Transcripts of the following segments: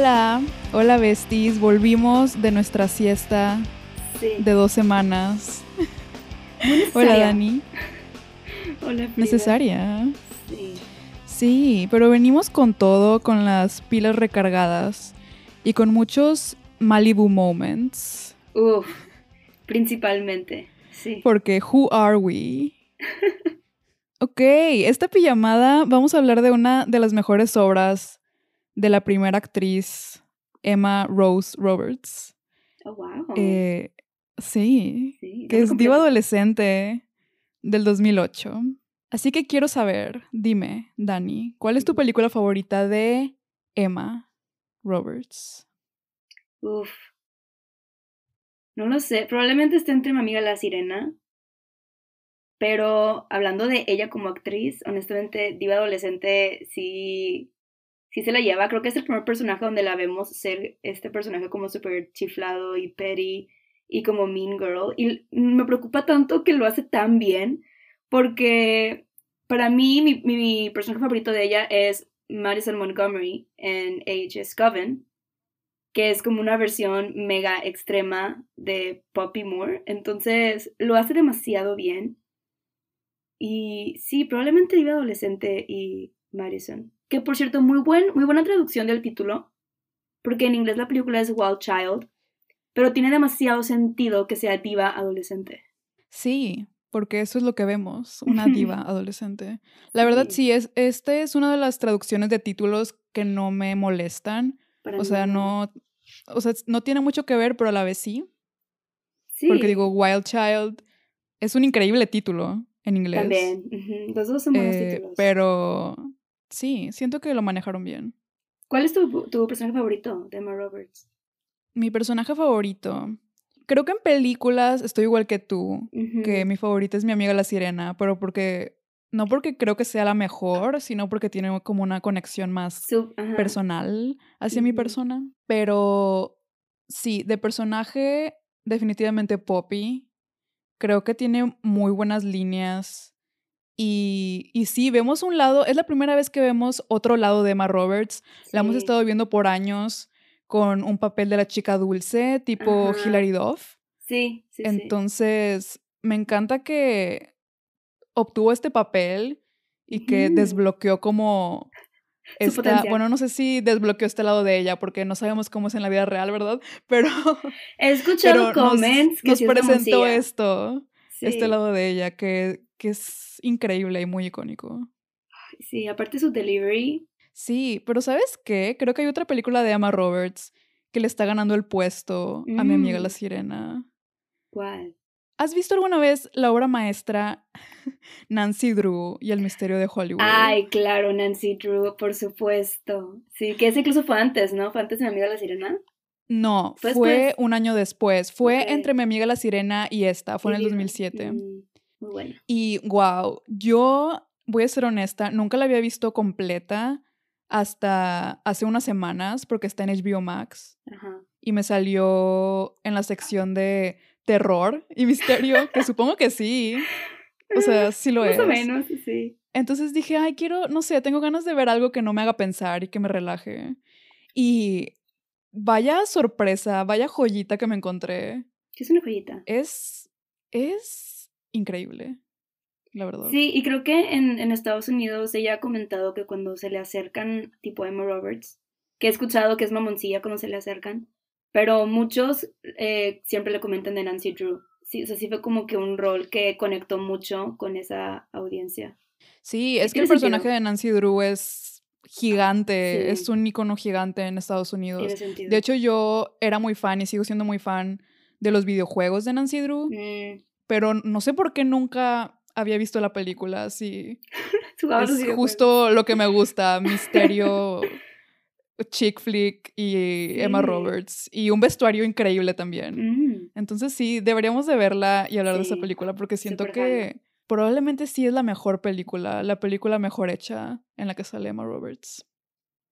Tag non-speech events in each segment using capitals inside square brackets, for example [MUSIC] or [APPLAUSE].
Hola, hola besties, volvimos de nuestra siesta Sí. de dos semanas. [LAUGHS] Hola. Dani, Hola, Frida. necesaria. Sí. Sí, pero venimos con todo, con las pilas recargadas y con muchos Malibu moments. Uf, principalmente. Sí. Porque who are we? [LAUGHS] Ok, esta pijamada vamos a hablar de una de las mejores obras de la primera actriz, Emma Rose Roberts. Oh, wow. Eh, sí, sí. que es diva adolescente del 2008. Así que quiero saber, dime, Dani, ¿cuál es tu película favorita de Emma Roberts? Uf. No lo sé. Probablemente esté entre mi amiga la sirena. Pero hablando de ella como actriz, honestamente, Diva Adolescente sí, sí se la lleva. Creo que es el primer personaje donde la vemos ser este personaje como súper chiflado y petty y como mean girl. Y me preocupa tanto que lo hace tan bien porque para mí mi, mi personaje favorito de ella es Madison Montgomery en AHS Coven que es como una versión mega extrema de Poppy Moore. Entonces lo hace demasiado bien. Y sí, probablemente Diva Adolescente y Madison. Que por cierto, muy, buen, muy buena traducción del título. Porque en inglés la película es Wild Child. Pero tiene demasiado sentido que sea Diva Adolescente. Sí, porque eso es lo que vemos, [LAUGHS] una diva adolescente. La verdad, Sí. sí, es, este es una de las traducciones de títulos que no me molestan. Para O sea, no, o sea, no tiene mucho que ver, pero a la vez sí. Sí, Porque digo, Wild Child es un increíble título en inglés. También. ujú, Los dos son buenos Eh, títulos. pero sí, siento que lo manejaron bien. ¿Cuál es tu, tu personaje favorito de Emma Roberts? Mi personaje favorito. Creo que en películas estoy igual que tú, que mi favorita es mi amiga la sirena, pero porque no porque creo que sea la mejor, sino porque tiene como una conexión más personal hacia mi persona. Pero sí, de personaje, definitivamente Poppy. Creo que tiene muy buenas líneas. Y, y sí, vemos un lado, es la primera vez que vemos otro lado de Emma Roberts. La hemos estado viendo por años con un papel de la chica dulce, tipo Ajá. Hilary Duff. Sí, sí, sí. Entonces, me encanta que obtuvo este papel y que desbloqueó como [LAUGHS] esta, bueno, no sé si desbloqueó este lado de ella porque no sabemos cómo es en la vida real, ¿verdad? [LAUGHS] Pero, He escuchado pero nos, comments que nos presentó esto, este lado de ella que, que es increíble y muy icónico. sí, aparte su delivery. Sí, pero ¿sabes qué? Creo que hay otra película de Emma Roberts que le está ganando el puesto a mi amiga la Mm, sirena. ¿cuál? ¿Has visto alguna vez la obra maestra [LAUGHS] Nancy Drew y el misterio de Hollywood? Ay, claro, Nancy Drew, por supuesto. Sí, que ese incluso fue antes, ¿no? Fue antes de mi amiga la sirena. No, Fue un año después. Fue entre mi amiga la sirena y esta, fue en el Diva. 2007. Mm, muy bueno. Y wow, yo voy a ser honesta, nunca la había visto completa hasta hace unas semanas porque está en HBO Max Ajá. y me salió en la sección de terror y misterio, que supongo que sí. O sea, sí lo [LAUGHS] Más es. o menos, sí. Entonces dije, ay, quiero, no sé, tengo ganas de ver algo que no me haga pensar y que me relaje. Y vaya sorpresa, vaya joyita que me encontré. Sí, es una joyita. Es, es increíble, la verdad. Sí, y creo que en, en Estados Unidos ella ha comentado que cuando se le acercan, tipo Emma Roberts, que he escuchado que es mamoncilla cuando se le acercan, pero muchos eh, siempre le comentan de Nancy Drew. Sí, o sea, sí fue como que un rol que conectó mucho con esa audiencia. Sí, es que el sentido. personaje de Nancy Drew es gigante, Sí. es un icono gigante en Estados Unidos. De hecho, yo era muy fan y sigo siendo muy fan de los videojuegos de Nancy Drew, Mm, pero no sé por qué nunca había visto la película así. [LAUGHS] Es justo lo que me gusta, [LAUGHS] misterio, chick flick y Emma. Roberts. Y un vestuario increíble también. Mm, Entonces sí, deberíamos de verla y hablar de esa película porque siento que probablemente sí es la mejor película, la película mejor hecha en la que sale Emma Roberts.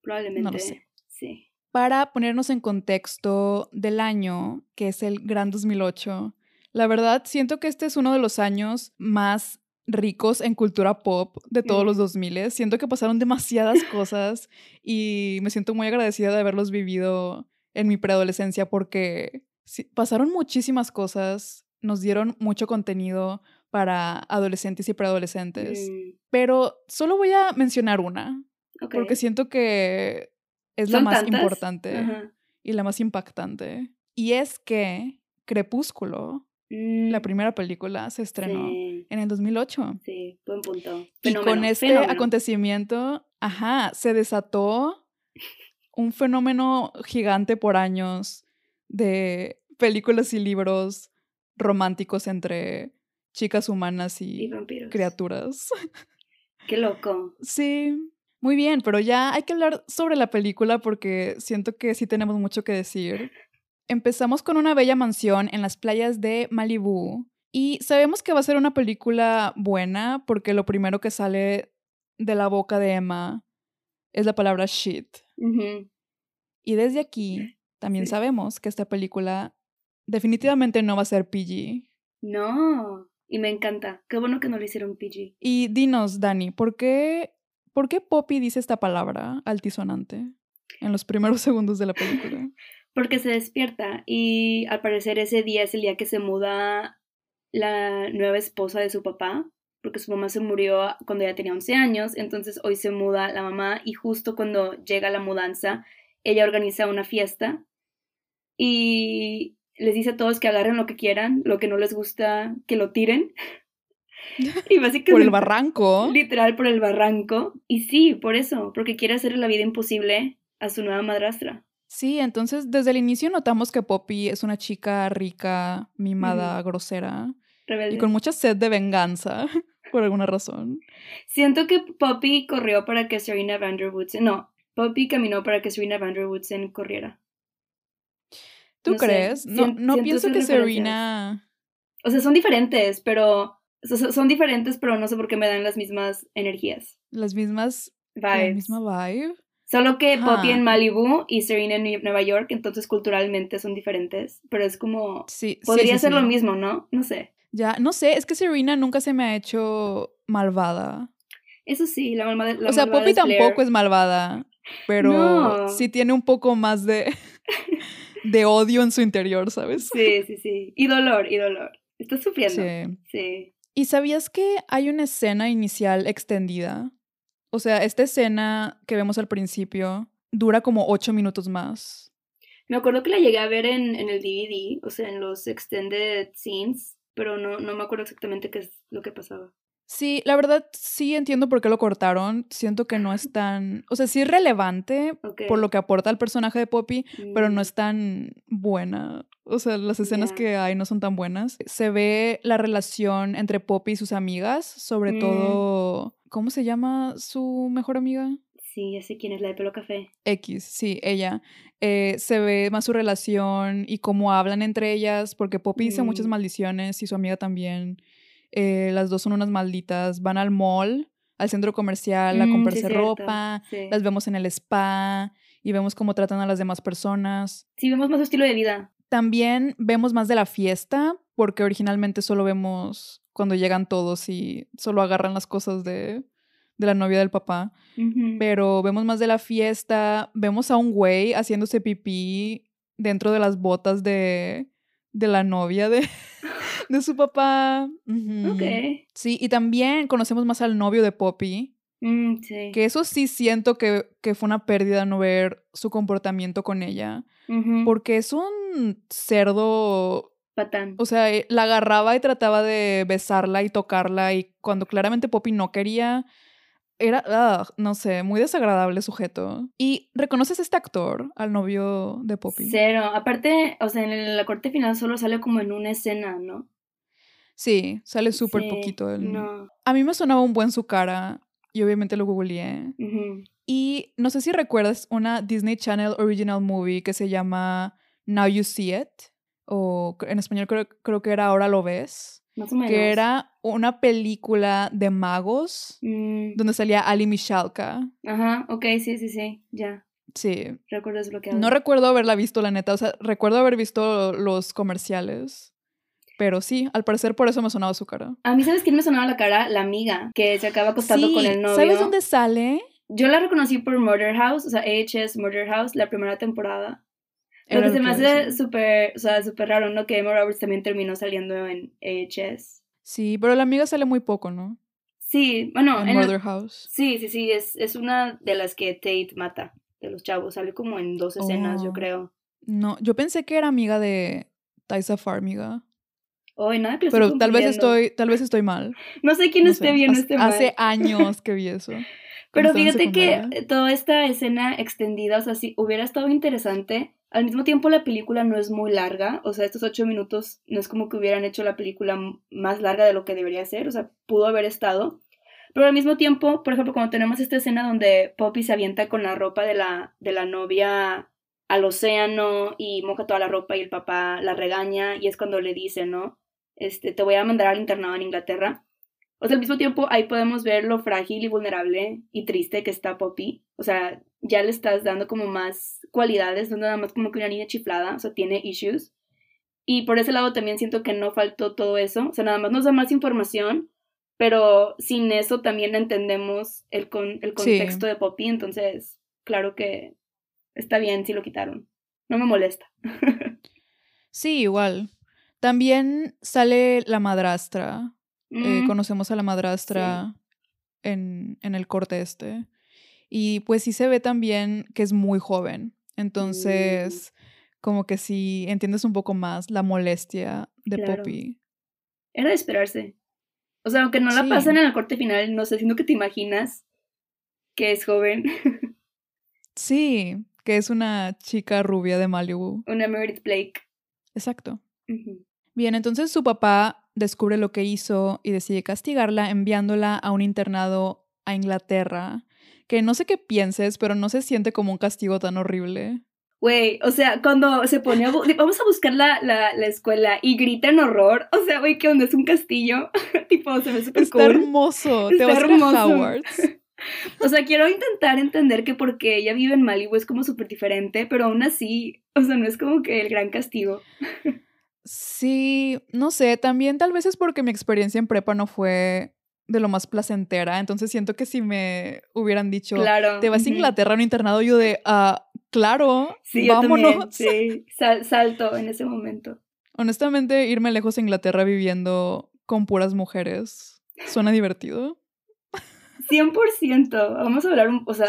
probablemente. sé. Sí. Para ponernos en contexto del año, que es el gran 2008, la verdad siento que este es uno de los años más ricos en cultura pop de todos los 2000. Siento que pasaron demasiadas cosas y me siento muy agradecida de haberlos vivido en mi preadolescencia porque pasaron muchísimas cosas, nos dieron mucho contenido para adolescentes y preadolescentes. Mm, Pero solo voy a mencionar una, porque siento que es la ¿Son más tantas? importante Ajá. y la más impactante. Y es que Crepúsculo, la Mm, primera película, se estrenó Sí, en el 2008. sí, buen punto. Y con este fenómeno. acontecimiento, ajá, se desató [LAUGHS] un fenómeno gigante por años de películas y libros románticos entre chicas humanas Y y criaturas. [LAUGHS] Qué loco. Sí, muy bien, pero ya hay que hablar sobre la película porque siento que sí tenemos mucho que decir. Empezamos con una bella mansión en las playas de Malibú y sabemos que va a ser una película buena porque lo primero que sale de la boca de Emma es la palabra shit. Y desde aquí también Sí. sabemos que esta película definitivamente no va a ser PG. No, y me encanta. Qué bueno que no lo hicieron PG. Y dinos, Dani, ¿por qué, ¿por qué Poppy dice esta palabra altisonante en los primeros [LAUGHS] segundos de la película? Porque se despierta y al parecer ese día es el día que se muda la nueva esposa de su papá, porque su mamá se murió cuando ella tenía 11 años, entonces hoy se muda la mamá y justo cuando llega la mudanza, ella organiza una fiesta y les dice a todos que agarren lo que quieran, lo que no les gusta, que lo tiren. [LAUGHS] Y básicamente... Por el barranco. Literal por el barranco. Y sí, por eso, porque quiere hacerle la vida imposible a su nueva madrastra. Sí, entonces desde el inicio notamos que Poppy es una chica rica, mimada, grosera Rebelde. y con mucha sed de venganza, [LAUGHS] por alguna razón. Siento que Poppy corrió para que Serena Van Der Woodsen. No, Poppy caminó para que Serena Van Der Woodsen corriera. ¿Tú No sé, crees? no, no pienso que. Serena... O sea, son diferentes, pero. o sea, son diferentes, pero no sé por qué me dan las mismas energías. Las mismas... La Vibes. misma vibe. Solo que. Poppy en Malibu y Serena en Nueva York, entonces culturalmente son diferentes. Pero es como. Sí, Podría sí, ser sí. lo mismo, ¿no? No sé. Ya, no sé, es que Serena nunca se me ha hecho malvada. Eso sí, la malvada. la o sea, malvada Poppy es tampoco es malvada, pero No. sí tiene un poco más de, [LAUGHS] de odio en su interior, ¿sabes? Sí, sí, sí. Y dolor, y dolor. Estás sufriendo. Sí. Sí. ¿Y sabías que hay una escena inicial extendida? O sea, esta escena que vemos al principio dura como ocho minutos más. Me acuerdo que la llegué a ver en, el DVD, o sea, en los extended scenes, pero no, no me acuerdo exactamente qué es lo que pasaba. Sí, la verdad sí entiendo por qué lo cortaron. Siento que no es tan... O sea, sí es relevante por lo que aporta al personaje de Poppy, pero no Mm, es tan buena. O sea, las escenas que hay no son tan buenas. Se ve la relación entre Poppy y sus amigas, sobre Mm. todo... ¿Cómo se llama su mejor amiga? Sí, ya sé quién es la de pelo café. X, sí, ella. Eh, se ve más su relación y cómo hablan entre ellas, porque Poppy dice muchas Mm. maldiciones y su amiga también. Eh, las dos son unas malditas. Van al mall, al centro comercial, a Mm, sí, comprarse ropa. Sí. Las vemos en el spa y vemos cómo tratan a las demás personas. Sí, vemos más su estilo de vida. También vemos más de la fiesta, porque originalmente solo vemos cuando llegan todos y solo agarran las cosas de, de la novia del papá. Pero vemos más de la fiesta, vemos a un güey haciéndose pipí dentro de las botas de, de la novia de, [LAUGHS] de su papá. Ok. Sí, y también conocemos más al novio de Poppy, Mm, sí. que eso sí siento que, que fue una pérdida no ver su comportamiento con ella, porque es un cerdo Patán. o sea, eh, la agarraba y trataba de besarla y tocarla y cuando claramente Poppy no quería, era, ah, no sé, muy desagradable sujeto. ¿Y reconoces a este actor, al novio de Poppy? Cero. Aparte, o sea, en la corte final solo sale como en una escena, ¿no? Sí, sale súper Sí, poquito. No. A mí me sonaba un buen su cara y obviamente lo googleé. Y no sé si recuerdas una Disney Channel original movie que se llama Now You See It, o en español creo, creo que era Ahora lo ves. Más o menos. que era una película de magos Mm, donde salía Ali Mishalka. Ajá, ok, sí, sí, sí. Ya. Sí. Recuerdo desbloqueado. No recuerdo haberla visto, la neta. O sea, recuerdo haber visto los comerciales. Pero sí, al parecer por eso me sonaba su cara. A mí, ¿sabes quién me sonaba la cara? La amiga que se acaba acostando con el novio. ¿Sabes dónde sale? Yo la reconocí por Murder House, o sea, AHS Murder House, la primera temporada. Pero se me hace súper, o sea, súper raro, ¿no? Que Emma Roberts también terminó saliendo en AHS. Sí, pero la amiga sale muy poco, ¿no? Sí, bueno. En, Murder House. Sí, sí, sí, es, es una de las que Tate mata, de los chavos. Sale como en dos escenas, yo oh. creo. No, yo pensé que era amiga de Tysa Farmiga. Ay, nada que Pero tal vez estoy, tal vez estoy mal. [LAUGHS] No sé quién esté bien o esté mal. Hace años que vi [LAUGHS] eso. Pero fíjate que toda esta escena extendida, o sea, si hubiera estado interesante, al mismo tiempo la película no es muy larga, o sea, estos ocho minutos no es como que hubieran hecho la película más larga de lo que debería ser, o sea, pudo haber estado. Pero al mismo tiempo, por ejemplo, cuando tenemos esta escena donde Poppy se avienta con la ropa de la, de la novia al océano y moja toda la ropa y el papá la regaña y es cuando le dice, ¿no? Este, te voy a mandar al internado en Inglaterra. O sea, al mismo tiempo ahí podemos ver lo frágil y vulnerable y triste que está Poppy. O sea, ya le estás dando como más cualidades, no nada más como que una niña chiflada, o sea, tiene issues. Y por ese lado también siento que no faltó todo eso, o sea, nada más nos da más información, pero sin eso también entendemos el, con, el contexto de Poppy, entonces, claro que está bien si lo quitaron. No me molesta. [LAUGHS] sí, igual. También sale la madrastra. Eh, mm. conocemos a la madrastra en, en, el corte este. Y pues sí se ve también que es muy joven. Mm. Entonces, como que sí entiendes un poco más la molestia de Poppy. Era de esperarse. O sea, aunque no la pasan en el corte final, no sé, sino que te imaginas que es joven. [LAUGHS] sí, que es una chica rubia de Malibu. Una Meredith Blake. Exacto. Bien, entonces su papá descubre lo que hizo y decide castigarla enviándola a un internado a Inglaterra que no sé qué pienses, pero no se siente como un castigo tan horrible. Güey, o sea, cuando se pone a... Vamos a buscar la, la, la, escuela y grita en horror. O sea, güey, ¿qué onda? Es un castillo. [LAUGHS] tipo, se ve súper Está hermoso. Te vas a Howard's. [LAUGHS] o sea, quiero intentar entender que porque ella vive en Malibu es como súper diferente, pero aún así, o sea, no es como que el gran castigo. [LAUGHS] sí, no sé, también tal vez es porque mi experiencia en prepa no fue de lo más placentera. Entonces siento que si me hubieran dicho, te vas a Inglaterra a un internado, yo de, ah, claro, sí, vámonos. [LAUGHS] sí, salto en ese momento. Honestamente, irme lejos a Inglaterra viviendo con puras mujeres suena divertido. 100%. Vamos a hablar, o sea,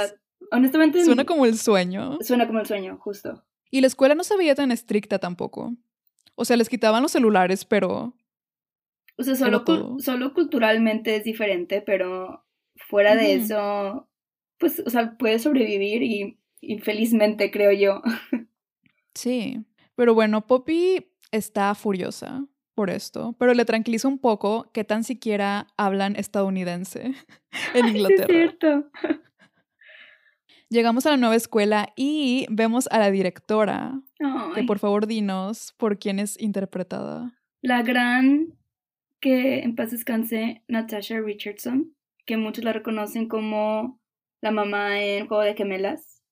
honestamente. Suena como el sueño. Suena como el sueño, justo. Y la escuela no se veía tan estricta tampoco. O sea, les quitaban los celulares, pero o sea, solo, solo culturalmente es diferente, pero fuera de eso, pues, o sea, puedes sobrevivir y, infelizmente, creo yo. [LAUGHS] Sí, pero bueno, Poppy está furiosa por esto, pero le tranquiliza un poco que tan siquiera hablan estadounidense [LAUGHS] en Inglaterra. es cierto. Llegamos a la nueva escuela y vemos a la directora. Que por favor dinos por quién es interpretada. La gran que en paz descanse Natasha Richardson, que muchos la reconocen como la mamá en Juego de Gemelas.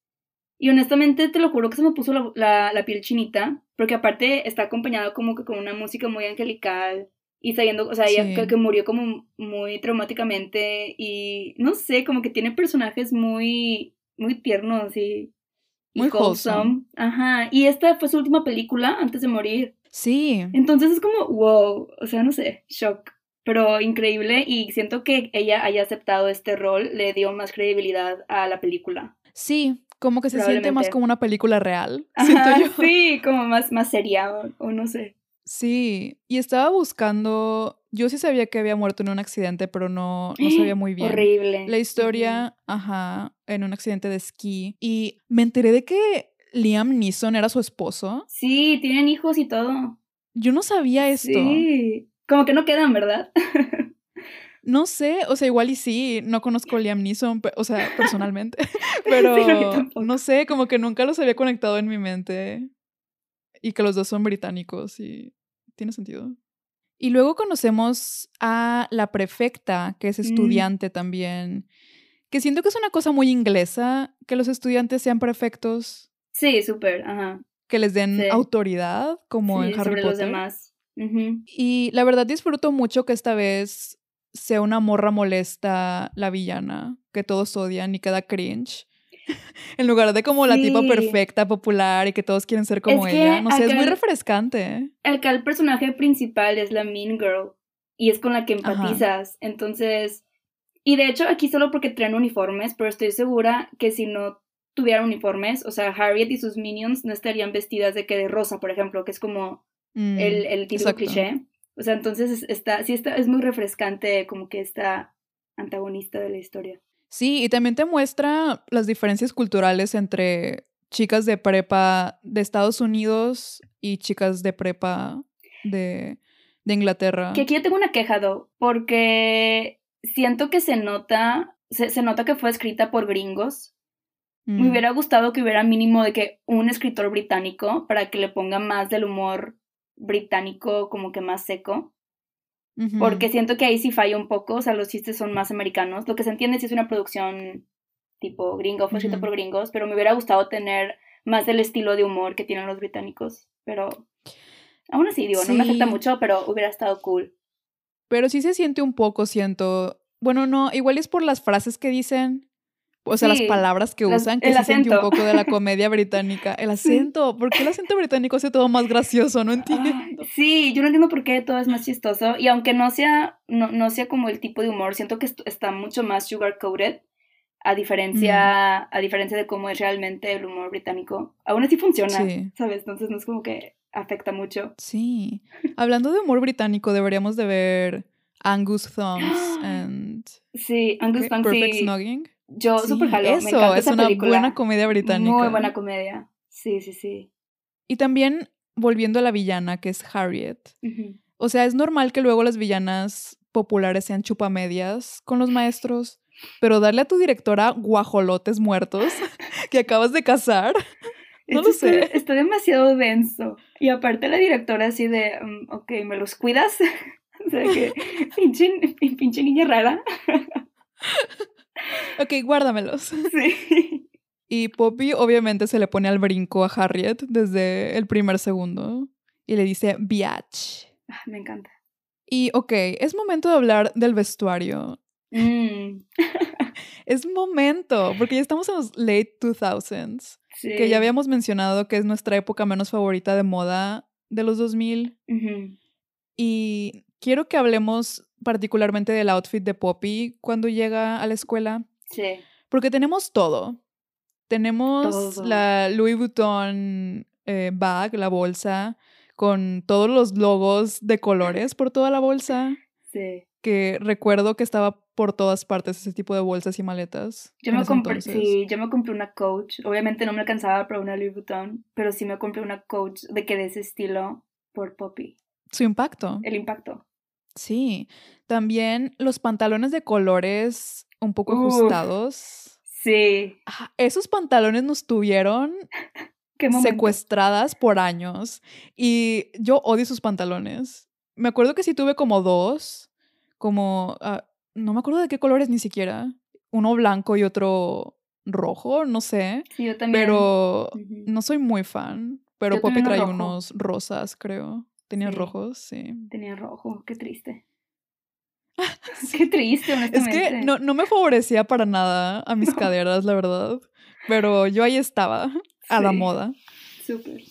Y honestamente te lo juro que se me puso la, la, piel chinita, porque aparte está acompañado como que con una música muy angelical y sabiendo, o sea, ella que, murió como muy traumáticamente y no sé, como que tiene personajes muy, muy tiernos y, muy wholesome. Ajá, y esta fue su última película antes de morir. Sí. Entonces es como, wow, o sea, no sé, shock. Pero increíble y siento que ella haya aceptado este rol le dio más credibilidad a la película. Sí, como que se siente más como una película real. siento yo. Sí, como más, más seria o, no sé. Sí, y estaba buscando, yo sí sabía que había muerto en un accidente, pero no, no sabía [GASPS] muy bien. Horrible. La historia, ajá, en un accidente de esquí. Y me enteré de que Liam Neeson era su esposo. Sí, tienen hijos y todo. Yo no sabía esto. Sí, como que no quedan, ¿verdad? [LAUGHS] no sé, o sea, igual y sí, no conozco a Liam Neeson, o sea, [LAUGHS] personalmente, [LAUGHS] pero no sé, como que nunca los había conectado en mi mente y que los dos son británicos y tiene sentido. Y luego conocemos a la prefecta, que es mm. estudiante también, que siento que es una cosa muy inglesa que los estudiantes sean prefectos. Sí, súper, ajá. Que les den autoridad, como en Harry sobre Potter. los demás. Y la verdad disfruto mucho que esta vez sea una morra molesta la villana, que todos odian y queda cringe. [LAUGHS] en lugar de como la tipa Sí. perfecta, popular y que todos quieren ser como Es que ella. No sé, es muy refrescante. Acá el personaje principal es la Mean Girl y es con la que Ajá. empatizas. Entonces, y de hecho aquí solo porque traen uniformes, pero estoy segura que si no tuvieran uniformes, o sea, Harriet y sus minions no estarían vestidas de que de rosa, por ejemplo, que es como Mm, el, el típico exacto. cliché. O sea, entonces es- está, sí está, es muy refrescante como que esta antagonista de la historia. Sí, y también te muestra las diferencias culturales entre chicas de prepa de Estados Unidos y chicas de prepa de, de Inglaterra. Que aquí yo tengo una queja, Do, porque siento que se nota, se, se nota que fue escrita por gringos. Me Mm, hubiera gustado que hubiera mínimo de que un escritor británico para que le ponga más del humor británico como que más seco. Porque siento que ahí sí falla un poco, o sea, los chistes son más americanos. Lo que se entiende si es una producción tipo gringo, fue escrita por gringos, pero me hubiera gustado tener más del estilo de humor que tienen los británicos. Pero aún así, digo, no me afecta Sí. mucho, pero hubiera estado cool. Pero sí se siente un poco, siento. Bueno, no, igual es por las frases que dicen. O sea, Sí, las palabras que usan, que se siente un poco de la comedia británica. El [LAUGHS] Sí. acento. ¿Por qué el acento británico hace todo más gracioso? No Ay, entiendo. sí, yo no entiendo por qué todo es más chistoso. Y aunque no sea, no, no sea como el tipo de humor, siento que está mucho más sugar coated. A diferencia, a diferencia de cómo es realmente el humor británico. Aún así funciona, Sí. ¿sabes? Entonces no es como que afecta mucho. Sí. Hablando de humor británico, deberíamos de ver Angus Thumbs [GASPS] and Sí, Angus. Funk, Perfect sí. Snugging. Yo Sí, súper jalo, me eso, encanta es esa una película. buena comedia británica. Muy buena comedia. Sí, sí, sí. Y también, volviendo a la villana, que es Harriet. O sea, es normal que luego las villanas populares sean chupamedias con los maestros, pero darle a tu directora guajolotes muertos [LAUGHS] que acabas de casar. [LAUGHS] No Esto lo sé. Está, está demasiado denso. Y aparte la directora así de, mm, ok, ¿me los cuidas? [LAUGHS] o sea que, pinche, pin- pinche niña rara. Ok, guárdamelos. [LAUGHS] Sí. Y Poppy obviamente se le pone al brinco a Harriet desde el primer segundo y le dice biatch. Ah, Me encanta. Y ok, es momento de hablar del vestuario. Mm, [LAUGHS] Es momento, porque ya estamos en los late 2000s, sí. que ya habíamos mencionado que es nuestra época menos favorita de moda de los 2000. Ujú. Y quiero que hablemos particularmente del outfit de Poppy cuando llega a la escuela, Sí. porque tenemos todo. Tenemos Todo. la Louis Vuitton eh, bag, la bolsa, con todos los logos de colores por toda la bolsa, Sí. que recuerdo que estaba por todas partes ese tipo de bolsas y maletas. Yo me, compré, sí, yo me compré una coach. Obviamente no me alcanzaba para una Louis Vuitton, pero sí me compré una coach de que de ese estilo por Poppy. Su impacto. El impacto. Sí. También los pantalones de colores un poco Uf. ajustados. Sí. Ah, Esos pantalones nos tuvieron [LAUGHS] secuestradas por años y yo odio sus pantalones. Me acuerdo que sí tuve como dos, como, ah, no me acuerdo de qué colores ni siquiera, uno blanco y otro rojo, no sé, Sí, yo también. pero no soy muy fan, pero Yo Poppy trae rojo. unos rosas, creo. Tenía Sí. rojos, sí. Tenía rojo, qué triste. [LAUGHS] [LAUGHS] Qué triste, Es honestamente. que no, no me favorecía para nada a mis [LAUGHS] caderas, la verdad, pero yo ahí estaba, a la Sí, moda. Súper.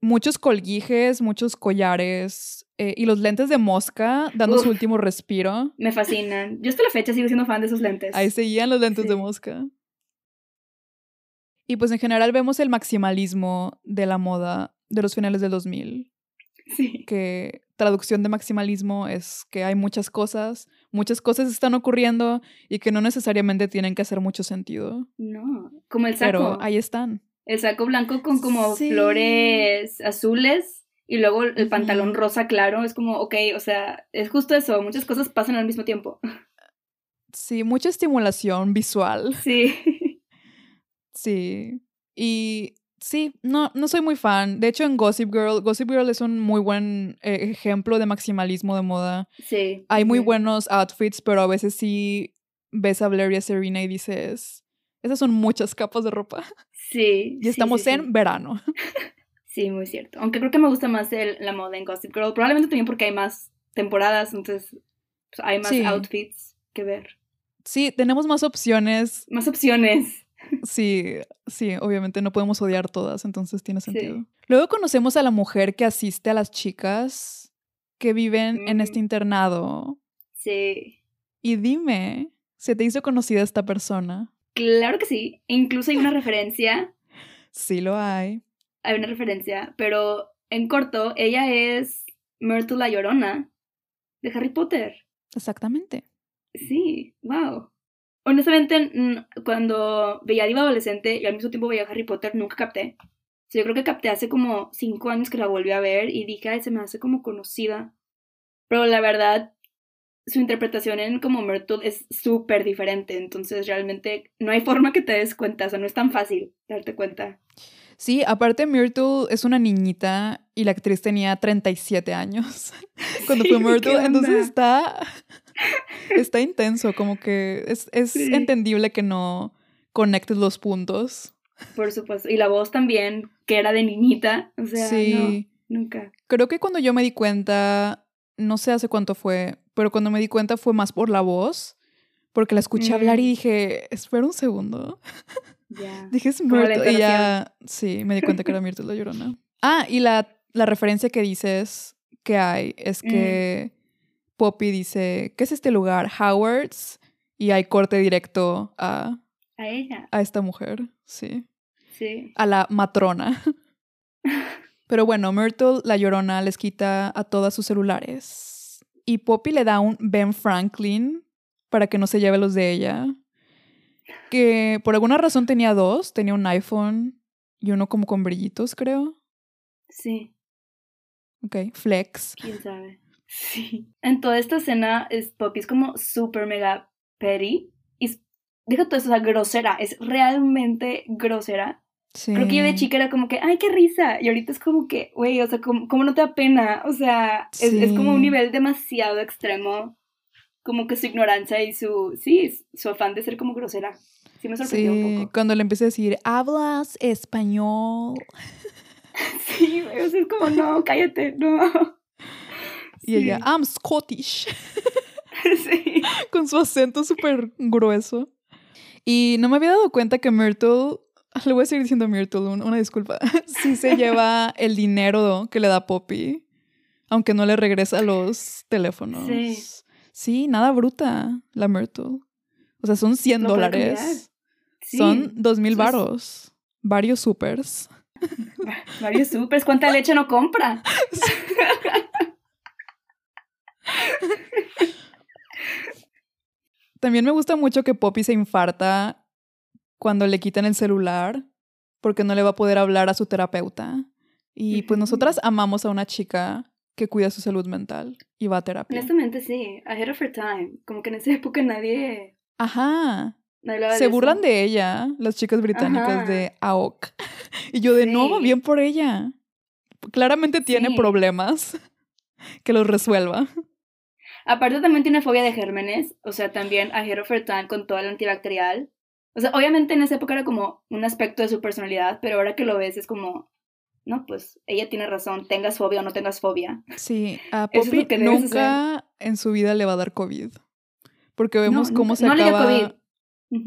muchos colguijes, muchos collares eh, y los lentes de mosca dando su último respiro. Me fascinan. Yo hasta la fecha sigo siendo fan de esos lentes. Ahí seguían los lentes de Sí. mosca. Y pues en general vemos el maximalismo de la moda de los finales del 2000, Sí. que traducción de maximalismo es que hay muchas cosas, muchas cosas están ocurriendo y que no necesariamente tienen que hacer mucho sentido, No, como el saco. pero ahí están. El saco blanco con como Sí. flores azules y luego el pantalón rosa claro. Es como, ok, o sea, es justo eso. Muchas cosas pasan al mismo tiempo. Sí, mucha estimulación visual. Sí. [LAUGHS] Sí. Y sí, no, no soy muy fan. De hecho, en Gossip Girl, Gossip Girl es un muy buen eh, ejemplo de maximalismo de moda. Sí. Hay muy buenos outfits, pero a veces sí ves a Blair y a Serena y dices, esas son muchas capas de ropa. Sí. Y estamos sí, en verano. [LAUGHS] Sí, muy cierto. Aunque creo que me gusta más el, la moda en Gossip Girl. Probablemente también porque hay más temporadas, entonces pues, hay más outfits que ver. Sí, tenemos más opciones. Más opciones. Sí, sí, obviamente no podemos odiar todas, entonces tiene Sí. sentido. Luego conocemos a la mujer que asiste a las chicas que viven en este Mm. internado. Sí. Y dime, ¿se te hizo conocida esta persona? Claro que sí. E Incluso hay una referencia. [LAUGHS] Sí lo hay. Hay una referencia. Pero en corto, ella es Myrtle la Llorona de Harry Potter. Exactamente. Sí, wow. Honestamente, cuando veía a Diva Adolescente y al mismo tiempo veía Harry Potter, nunca capté. Sea, yo creo que capté hace como cinco años que la volví a ver y dije, ay, se me hace como conocida. Pero la verdad, su interpretación en como Myrtle es súper diferente. Entonces, realmente no hay forma que te des cuenta. O sea, no es tan fácil darte cuenta. Sí, aparte Myrtle es una niñita y la actriz tenía 37 años [LAUGHS] cuando Sí, fue ¿qué Myrtle, entonces está está intenso, como que es, es Sí. entendible que no conectes los puntos. Por supuesto. Y la voz también, que era de niñita. O sea, sí, no, nunca. creo que cuando yo me di cuenta, no sé hace cuánto fue, pero cuando me di cuenta fue más por la voz, porque la escuché hablar y Mm. dije, espera un segundo. Ya. [LAUGHS] Dije, es Myrtle. Y ya, sí, me di [LAUGHS] cuenta que era Myrtle la llorona. Ah, y la, la referencia que dices que hay es Mm. Poppy dice, ¿qué es este lugar? Howard's. Y hay corte directo a, A ella. a esta mujer, sí. Sí. A la matrona. [LAUGHS] Pero bueno, Myrtle, la llorona, les quita a todas sus celulares. Y Poppy le da un Ben Franklin para que no se lleve los de ella. Que por alguna razón tenía dos. Tenía un iPhone y uno como con brillitos, creo. Sí. Ok, flex. ¿Quién sabe? Sí. En toda esta escena, es, Poppy es como súper mega petty. Y deja todo eso, o sea, grosera. Es realmente grosera. Sí. Creo que yo de chica era como que, ay, qué risa. Y ahorita es como que, güey, o sea, ¿cómo, cómo no te da pena? O sea, es, es como un Sí. nivel demasiado extremo. Como que su ignorancia y su, sí, su afán de ser como grosera. Sí me sorprendió un Sí, poco. cuando le empieza a decir, hablas español. [LAUGHS] Sí, güey, o sea, es como, no, cállate, no. Y ella, I'm Scottish. [LAUGHS] sí. con su acento súper grueso. Y no me había dado cuenta que Myrtle, [LAUGHS] le voy a seguir diciendo Myrtle, un- una disculpa, [LAUGHS] sí se lleva el dinero que le da Poppy, aunque no le regresa los teléfonos. Sí. Sí, nada bruta, la Myrtle. O sea, son 100 Lo puede dólares. Sí. Son 2 mil Eso es- varos. Varios supers. Varios supers, ¿cuánta leche no compra? También me gusta mucho que Poppy se infarta cuando le quitan el celular porque no le va a poder hablar a su terapeuta. Y pues nosotras amamos a una chica que cuida su salud mental y va a terapia. Honestamente, sí. Ahead of her time. Como que en esa época nadie, Ajá. nadie Se de burlan eso. de ella, las chicas británicas Ajá. de AOC. [LAUGHS] Y yo de, no, Sí. bien por ella. Claramente tiene Sí. problemas. [LAUGHS] Que los resuelva. Aparte también tiene fobia de gérmenes. O sea, también Ahead of her time con todo el antibacterial. O sea, obviamente en esa época era como un aspecto de su personalidad, pero ahora que lo ves es como, no, pues ella tiene razón, tengas fobia o no tengas fobia. Sí, a es Poppy que nunca en su vida le va a dar COVID. Porque vemos No, cómo se no le dio acaba... COVID.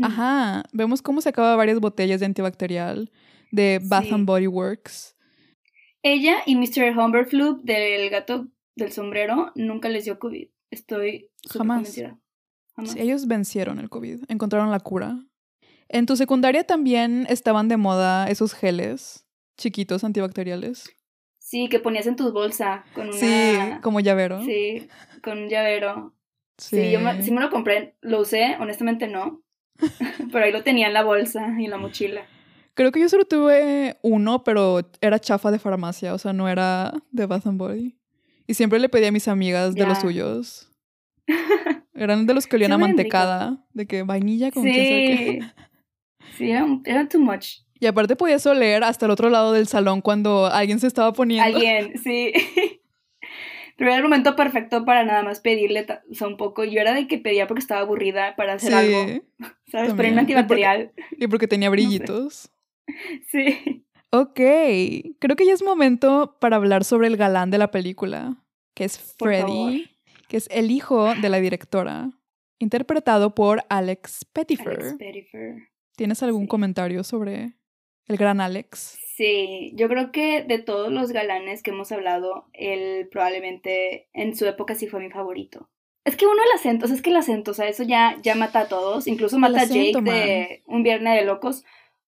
Ajá, vemos cómo se acaba varias botellas de antibacterial de Bath Sí. and Body Works. Ella y Mr. Humberflub del gato del sombrero nunca les dio COVID. Estoy Jamás. convencida. Jamás. Sí, ellos vencieron el COVID, encontraron la cura. En tu secundaria también estaban de moda esos geles chiquitos antibacteriales. Sí, que ponías en tu bolsa con una... Sí, como llavero. Sí, con un llavero. Sí. Sí, yo me, sí me lo compré. Lo usé, honestamente no. [LAUGHS] Pero ahí lo tenía en la bolsa y en la mochila. Creo que yo solo tuve uno, pero era chafa de farmacia, o sea, no era de Bath and Body. Y siempre le pedí a mis amigas de los suyos. [LAUGHS] Eran de los que olían Sí, a mantecada, de que vainilla con quién sabe qué. Sí. Sí, era, era too much. Y aparte podías oler hasta el otro lado del salón cuando alguien se estaba poniendo. Alguien, sí. [LAUGHS] Pero era el momento perfecto para nada más pedirle, ta- o sea, un poco. Yo era de que pedía porque estaba aburrida para hacer Sí, algo, ¿sabes? también. Y porque- antibacterial. y porque tenía brillitos. [LAUGHS] Sí. Ok, creo que ya es momento para hablar sobre el galán de la película, que es. Freddy, que es el hijo de la directora, interpretado por Alex Pettyfer. Alex Pettyfer. ¿Tienes algún sí. comentario sobre el gran Alex? Sí, yo creo que de todos los galanes que hemos hablado, él probablemente en su época sí fue mi favorito. Es que uno el acento, o sea, es que el acento, o sea, eso ya, ya mata a todos, incluso mata acento, a Jake de Un Viernes de Locos,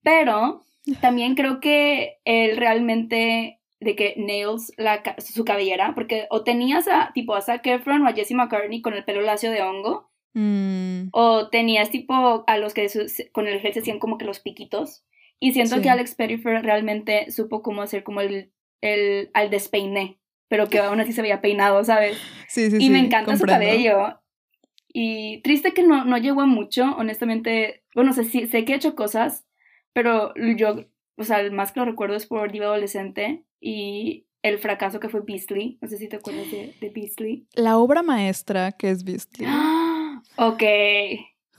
pero también creo que él realmente, de que nails la, su cabellera, porque o tenías a tipo a Zac Efron o a Jesse McCartney con el pelo lacio de hongo, Mm, o tenías tipo a los que su- con el gel se hacían como que los piquitos. Y siento Sí. que Alex Pettyfer realmente supo cómo hacer como el, el al despeiné, pero que aún así se veía peinado, ¿sabes? sí, sí, y sí. me encanta su comprendo. cabello. Y triste que no, no llegó a mucho, honestamente. Bueno, sé, sí- sé que ha hecho cosas, pero yo, o sea, el más que lo recuerdo es por Diva Adolescente y el fracaso que fue Beastly. No sé si te acuerdas de, de Beastly. La obra maestra que es Beastly. ¡Ah! Ok.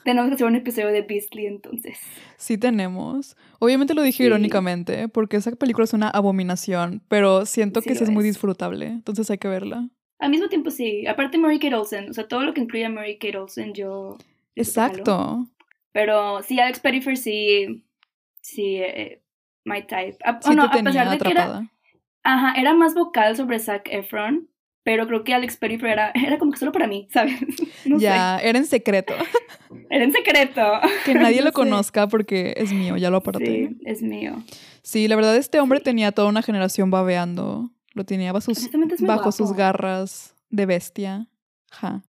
Tenemos que hacer un episodio de Beastly entonces. Sí tenemos. Obviamente lo dije Sí. irónicamente, porque esa película es una abominación, pero siento Sí que sí es muy disfrutable, entonces hay que verla. Al mismo tiempo sí. Aparte Mary Kate Olsen. O sea, todo lo que incluye a Mary Kate Olsen yo... Exacto. Pero sí, Alex Pettyfer sí... Sí, eh, my type. A, Sí oh, no, te a pesar de que era... Ajá, era más vocal sobre Zac Efron. Pero creo que Alex Pettyfer era, [LAUGHS] era como que solo para mí, ¿sabes? [LAUGHS] No ya, era en secreto. [LAUGHS] Era en secreto. Que nadie lo conozca porque es mío, ya lo aparté. Sí, es mío. Sí, la verdad este hombre Sí. tenía toda una generación babeando. Lo tenía bajo sus, garras de bestia. Ja.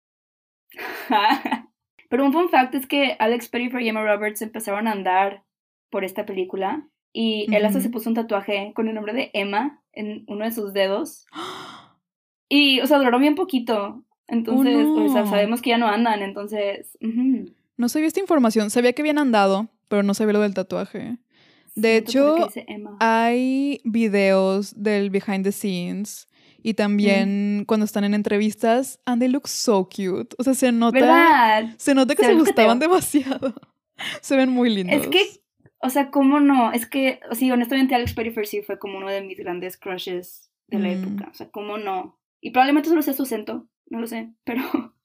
Pero un fun fact es que Alex Pettyfer y Emma Roberts empezaron a andar por esta película. Y él hasta se puso un tatuaje con el nombre de Emma en uno de sus dedos. [GASPS] Y, o sea, duró bien poquito. Entonces, Oh, o sea, no. sabemos que ya no andan, entonces... ujú. No sabía esta información. Sabía que habían andado, pero no sabía lo del tatuaje. De hecho. Hay videos del behind the scenes y también cuando están en entrevistas, and they look so cute. O sea, se nota, ¿Verdad? se nota que Se gustaban demasiado. [LAUGHS] se ven muy lindos. Es que, o sea, ¿cómo no? Es que, o sí, honestamente Alex Pettyfer sí fue como uno de mis grandes crushes de la Mm. época. O sea, ¿cómo no? Y probablemente solo sea su acento, no lo sé, pero, [LAUGHS]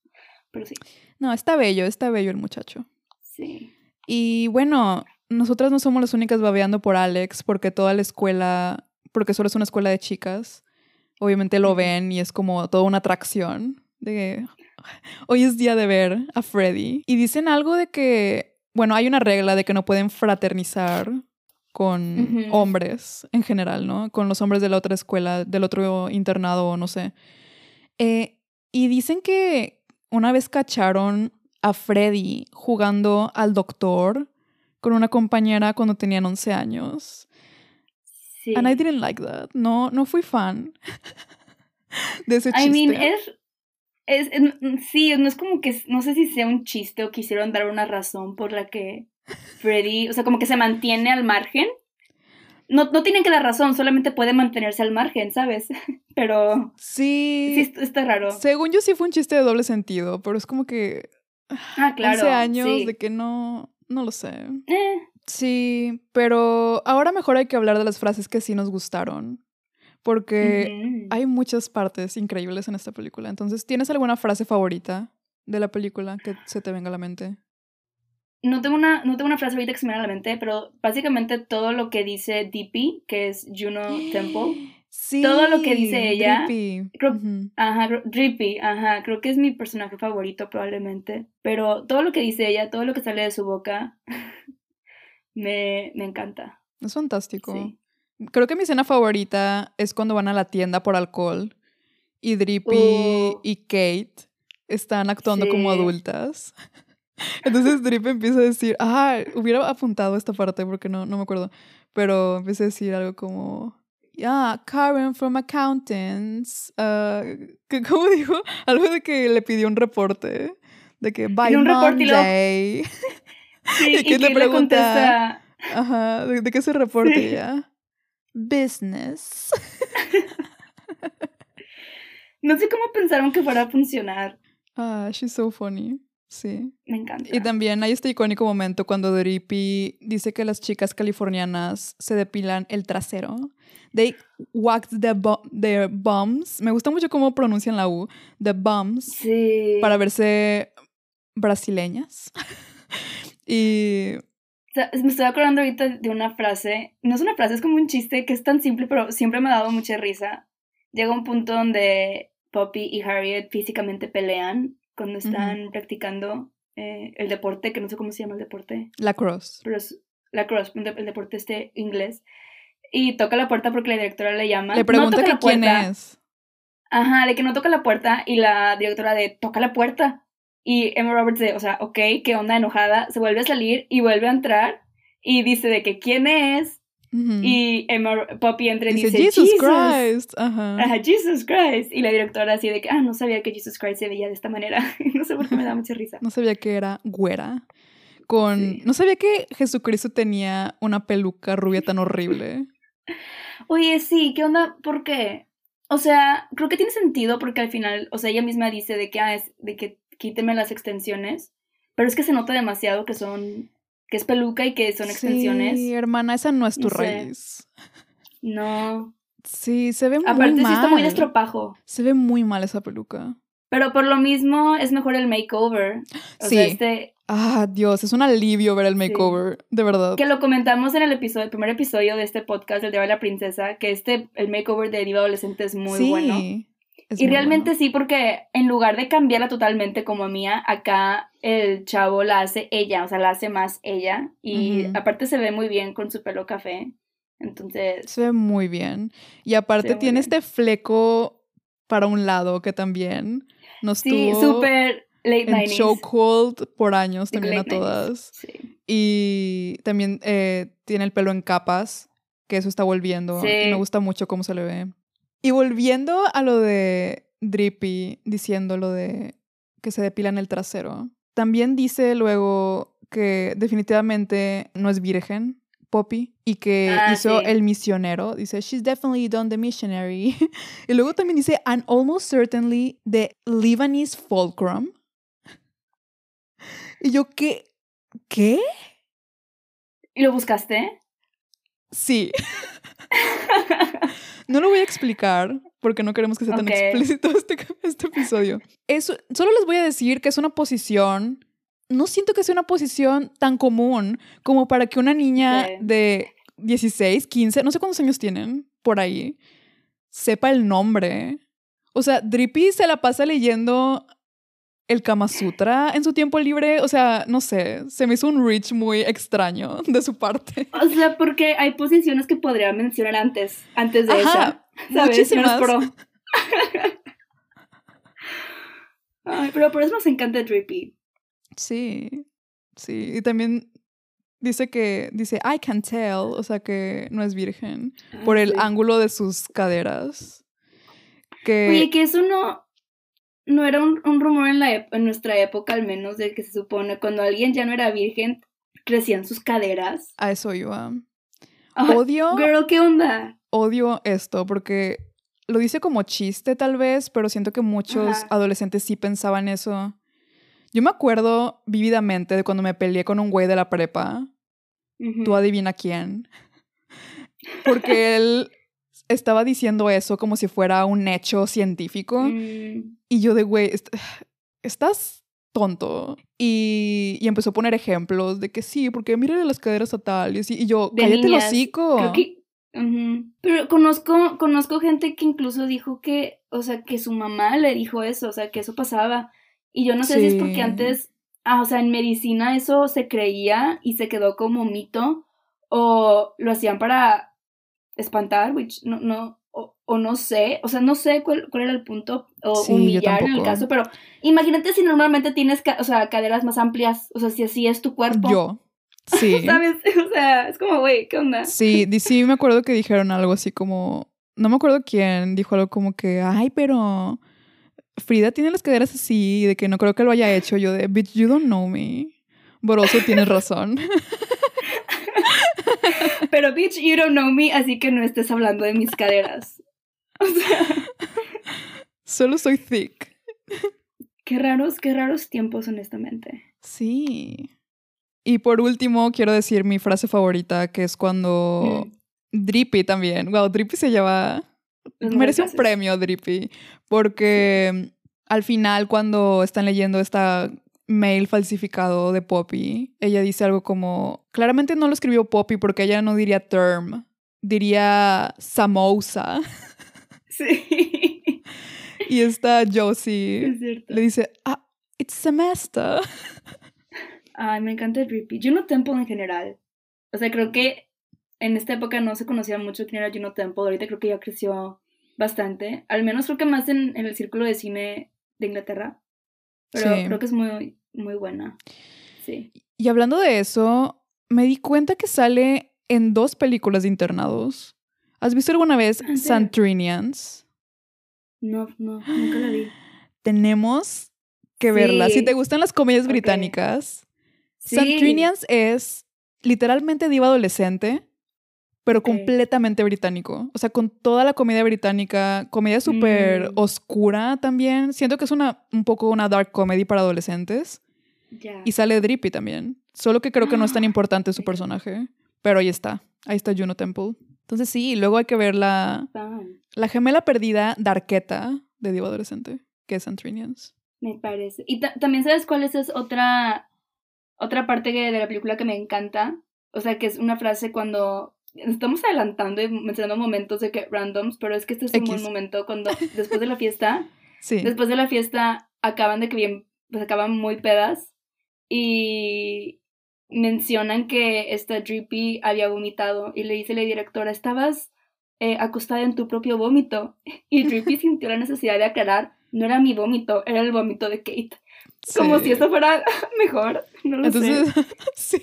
pero sí, No, está bello, está bello el muchacho. sí. Y bueno, nosotras no somos las únicas babeando por Alex porque toda la escuela, porque solo es una escuela de chicas, obviamente lo ven y es como toda una atracción de hoy es día de ver a Freddy. Y dicen algo de que, bueno, hay una regla de que no pueden fraternizar con hombres en general, ¿no? Con los hombres de la otra escuela, del otro internado o no sé. Eh, y dicen que una vez cacharon a Freddy jugando al doctor con una compañera cuando tenían 11 años. sí. And I didn't like that. No, no fui fan [LAUGHS] de ese I chiste. mean, es, es, es- sí, no es como que, no sé si sea un chiste o quisieron dar una razón por la que Freddy, o sea, como que se mantiene al margen. No, no tienen que dar razón, solamente puede mantenerse al margen, ¿sabes? [LAUGHS] Pero Sí, sí, est- está raro. según yo sí fue un chiste de doble sentido, pero es como que Ah, claro. 11 años sí. de que no, no lo sé. Eh, Sí, pero ahora mejor hay que hablar de las frases que sí nos gustaron, porque hay muchas partes increíbles en esta película. Entonces, ¿tienes alguna frase favorita de la película que se te venga a la mente? No tengo, una, no tengo una frase ahorita que se me viene a la mente, pero básicamente todo lo que dice DP, que es Juno Temple, Sí. [GASPS] Todo lo que dice ella, Drippy. creo-. Ajá, creo- Drippy, ajá, creo que es mi personaje favorito probablemente. Pero todo lo que dice ella, todo lo que sale de su boca, [LAUGHS] me, me encanta. Es fantástico. Sí. Creo que mi escena favorita es cuando van a la tienda por alcohol y Drippy Uh. y Kate están actuando como Sí. adultas. [LAUGHS] Entonces Drippy empieza a decir, ah, hubiera apuntado esta parte porque no, no me acuerdo, pero empieza a decir algo como, yeah, Karen from accountants, ah, que- [LAUGHS] ¿cómo dijo? Algo de que le pidió un reporte, de que by un reporte y Monday. [LAUGHS] Sí, ¿Y y, que le le pregunta? contesta, Ajá, ¿de, de qué se reporte Sí. ya? Business. [LAUGHS] no sé cómo pensaron que fuera a funcionar. Ah, she's so funny. Sí. Me encanta. Y también hay este icónico momento cuando Drippy dice que las chicas californianas se depilan el trasero. They wax the bu- their bums. Me gusta mucho cómo pronuncian la U. The bums. Sí. Para verse brasileñas. [LAUGHS] y me estoy acordando ahorita de una frase, no es una frase, es como un chiste que es tan simple, pero siempre me ha dado mucha risa. Llega un punto donde Poppy y Harriet físicamente pelean cuando están practicando eh, el deporte, que no sé cómo se llama el deporte, la cross. pero es la cross, el de- el deporte este inglés. Y toca la puerta porque la directora le llama. Le No pregunta toca que la quién es. Ajá, de que no toca la puerta y la directora de toca la puerta. Y Emma Roberts de, o sea, ok, qué onda, enojada, se vuelve a salir y vuelve a entrar y dice de que quién es. Ujú. Y Emma Poppy entra y dice, dice, Jesus, Jesus Christ. Ajá. Ajá, Jesus Christ. Y la directora así de que, ah, no sabía que Jesus Christ se veía de esta manera. [LAUGHS] no sé por qué me da mucha risa. No sabía que era güera. Con... Sí. No sabía que Jesucristo tenía una peluca rubia tan horrible. Oye, sí, ¿qué onda? ¿Por qué? O sea, creo que tiene sentido porque al final, o sea, ella misma dice de que, ah, es de que quíteme las extensiones, pero es que se nota demasiado que son, que es peluca y que son extensiones. Sí, hermana, esa no es tu No raíz. No. Sí, se ve muy Aparte mal. sí está muy destropajo. Se ve muy mal esa peluca. Pero por lo mismo es mejor el makeover. O Sí. sea, este, Ah, Dios, es un alivio ver el Sí. makeover, de verdad. que lo comentamos en el episodio, el primer episodio de este podcast, el de la Princesa, que este, el makeover de Diva Adolescente es muy sí, bueno. Es Y realmente bueno. sí, porque en lugar de cambiarla totalmente como mía, acá el chavo la hace ella, o sea, la hace más ella. Y aparte se ve muy bien con su pelo café. Entonces, Se ve muy bien. Y aparte tiene este fleco para un lado que también nos sí, tuvo súper late en 90s. chokehold por años también a late 90s. todas. Sí. Y también eh, tiene el pelo en capas, que eso está volviendo. Y Sí. me gusta mucho cómo se le ve. Y volviendo a lo de Drippy, diciendo lo de que se depilan el trasero. También dice luego que definitivamente no es virgen, Poppy, y que Ah, hizo sí. el misionero. Dice, she's definitely done the missionary. [LAUGHS] y luego también dice, and almost certainly the Lebanese fulcrum. [LAUGHS] Y yo, ¿qué? ¿Qué? ¿Y lo buscaste? Sí. No lo voy a explicar porque no queremos que sea tan explícito este, este episodio. Eso, solo les voy a decir que es una posición. No siento que sea una posición tan común como para que una niña de 16, 15, no sé cuántos años tienen por ahí, sepa el nombre. O sea, Drippy se la pasa leyendo el Kama Sutra en su tiempo libre. O sea, no sé, se me hizo un reach muy extraño de su parte. O sea, porque hay posiciones que podría mencionar antes, antes de Ajá, esa. ¿Sabes? muchísimas. Menos pro. Ay, pero por eso nos encanta Drippy. Sí, sí. Y también dice que, dice, I can tell, o sea que no es virgen, por el Ah, Sí. ángulo de sus caderas. Que, Oye, que eso no, no era un, un rumor en, la, ep- en nuestra época, al menos, de que se supone cuando alguien ya no era virgen, crecían sus caderas. a eso iba. Ay, Odio, girl, ¿qué onda? odio esto porque lo dice como chiste tal vez, pero siento que muchos Ajá. adolescentes sí pensaban eso. Yo me acuerdo vívidamente de cuando me peleé con un güey de la prepa. Tú adivina quién. Porque él estaba diciendo eso como si fuera un hecho científico. Mm, Y yo de, güey, est- estás tonto. Y, y empezó a poner ejemplos de que sí, porque mírale las caderas a tal. Y, así, y yo, De cállate el hocico. creo que-. Pero conozco, conozco gente que incluso dijo que, o sea, que su mamá le dijo eso, o sea, que eso pasaba. Y yo no sé si es porque antes, ah, o sea, en medicina eso se creía y se quedó como mito, o lo hacían para espantar, which no, no, o, o no sé, o sea, no sé cuál, cuál era el punto, o Sí, humillar en el caso, pero imagínate si normalmente tienes, o sea, caderas más amplias, o sea, si así es tu cuerpo. Yo. Sí. [LAUGHS] ¿Sabes? [LAUGHS] O sea, es como, güey, ¿qué onda? Sí, sí me acuerdo que dijeron algo así como, no me acuerdo quién, dijo algo como que, ay, pero Frida tiene las caderas así, de que no creo que lo haya hecho. Yo de, bitch, you don't know me. Boroso, tienes razón. [LAUGHS] [LAUGHS] Pero, bitch, you don't know me, así que no estés hablando de mis caderas. O sea, Solo soy thick. Qué raros, qué raros tiempos, honestamente. Sí. Y por último, quiero decir mi frase favorita, que es cuando Mm. Drippy también. Wow, Drippy se lleva. Merece un premio, Drippy. Porque al final, cuando están leyendo esta mail falsificado de Poppy, ella dice algo como. Claramente no lo escribió Poppy porque ella no diría term, diría samosa. [LAUGHS] Sí. Y esta Josie es cierto. le dice, ah, it's semester. Ay, me encanta Drippy. Juno Temple en general. O sea, creo que en esta época no se conocía mucho quién era Juno Temple. Ahorita creo que ya creció bastante. Al menos creo que más en, en el círculo de cine de Inglaterra. Pero Sí. creo que es muy, muy buena. Sí. Y hablando de eso, me di cuenta que sale en dos películas de internados. ¿Has visto alguna vez ¿En serio? Santrinians? No, no, nunca la vi. Tenemos que verla. Si Sí. te gustan las comedias británicas, Sí. Santrinians es literalmente diva adolescente, pero completamente británico. O sea, con toda la comedia británica, comedia súper Mm. oscura también. Siento que es una, un poco una dark comedy para adolescentes. Ya. Y sale Drippy también. Solo que creo que no es tan Ah, importante su personaje. Pero ahí está. Ahí está Juno Temple. Entonces sí, luego hay que ver la, la gemela perdida Darketa de Diva Adolescente, que es Santrinians. me parece. Y ta- también sabes cuál es, es otra, otra parte que- de la película que me encanta. O sea, que es una frase cuando estamos adelantando y mencionando momentos de que randoms, pero es que este es un X. buen momento cuando después de la fiesta, [LAUGHS] Sí. después de la fiesta acaban de que bien, pues acaban muy pedas y mencionan que esta Drippy había vomitado y le dice la directora, estabas eh, acostada en tu propio vómito [LAUGHS] y Drippy sintió la necesidad de aclarar, no era mi vómito, era el vómito de Kate. Como Sí. si esto fuera [LAUGHS] mejor, no lo Entonces, sé. sí.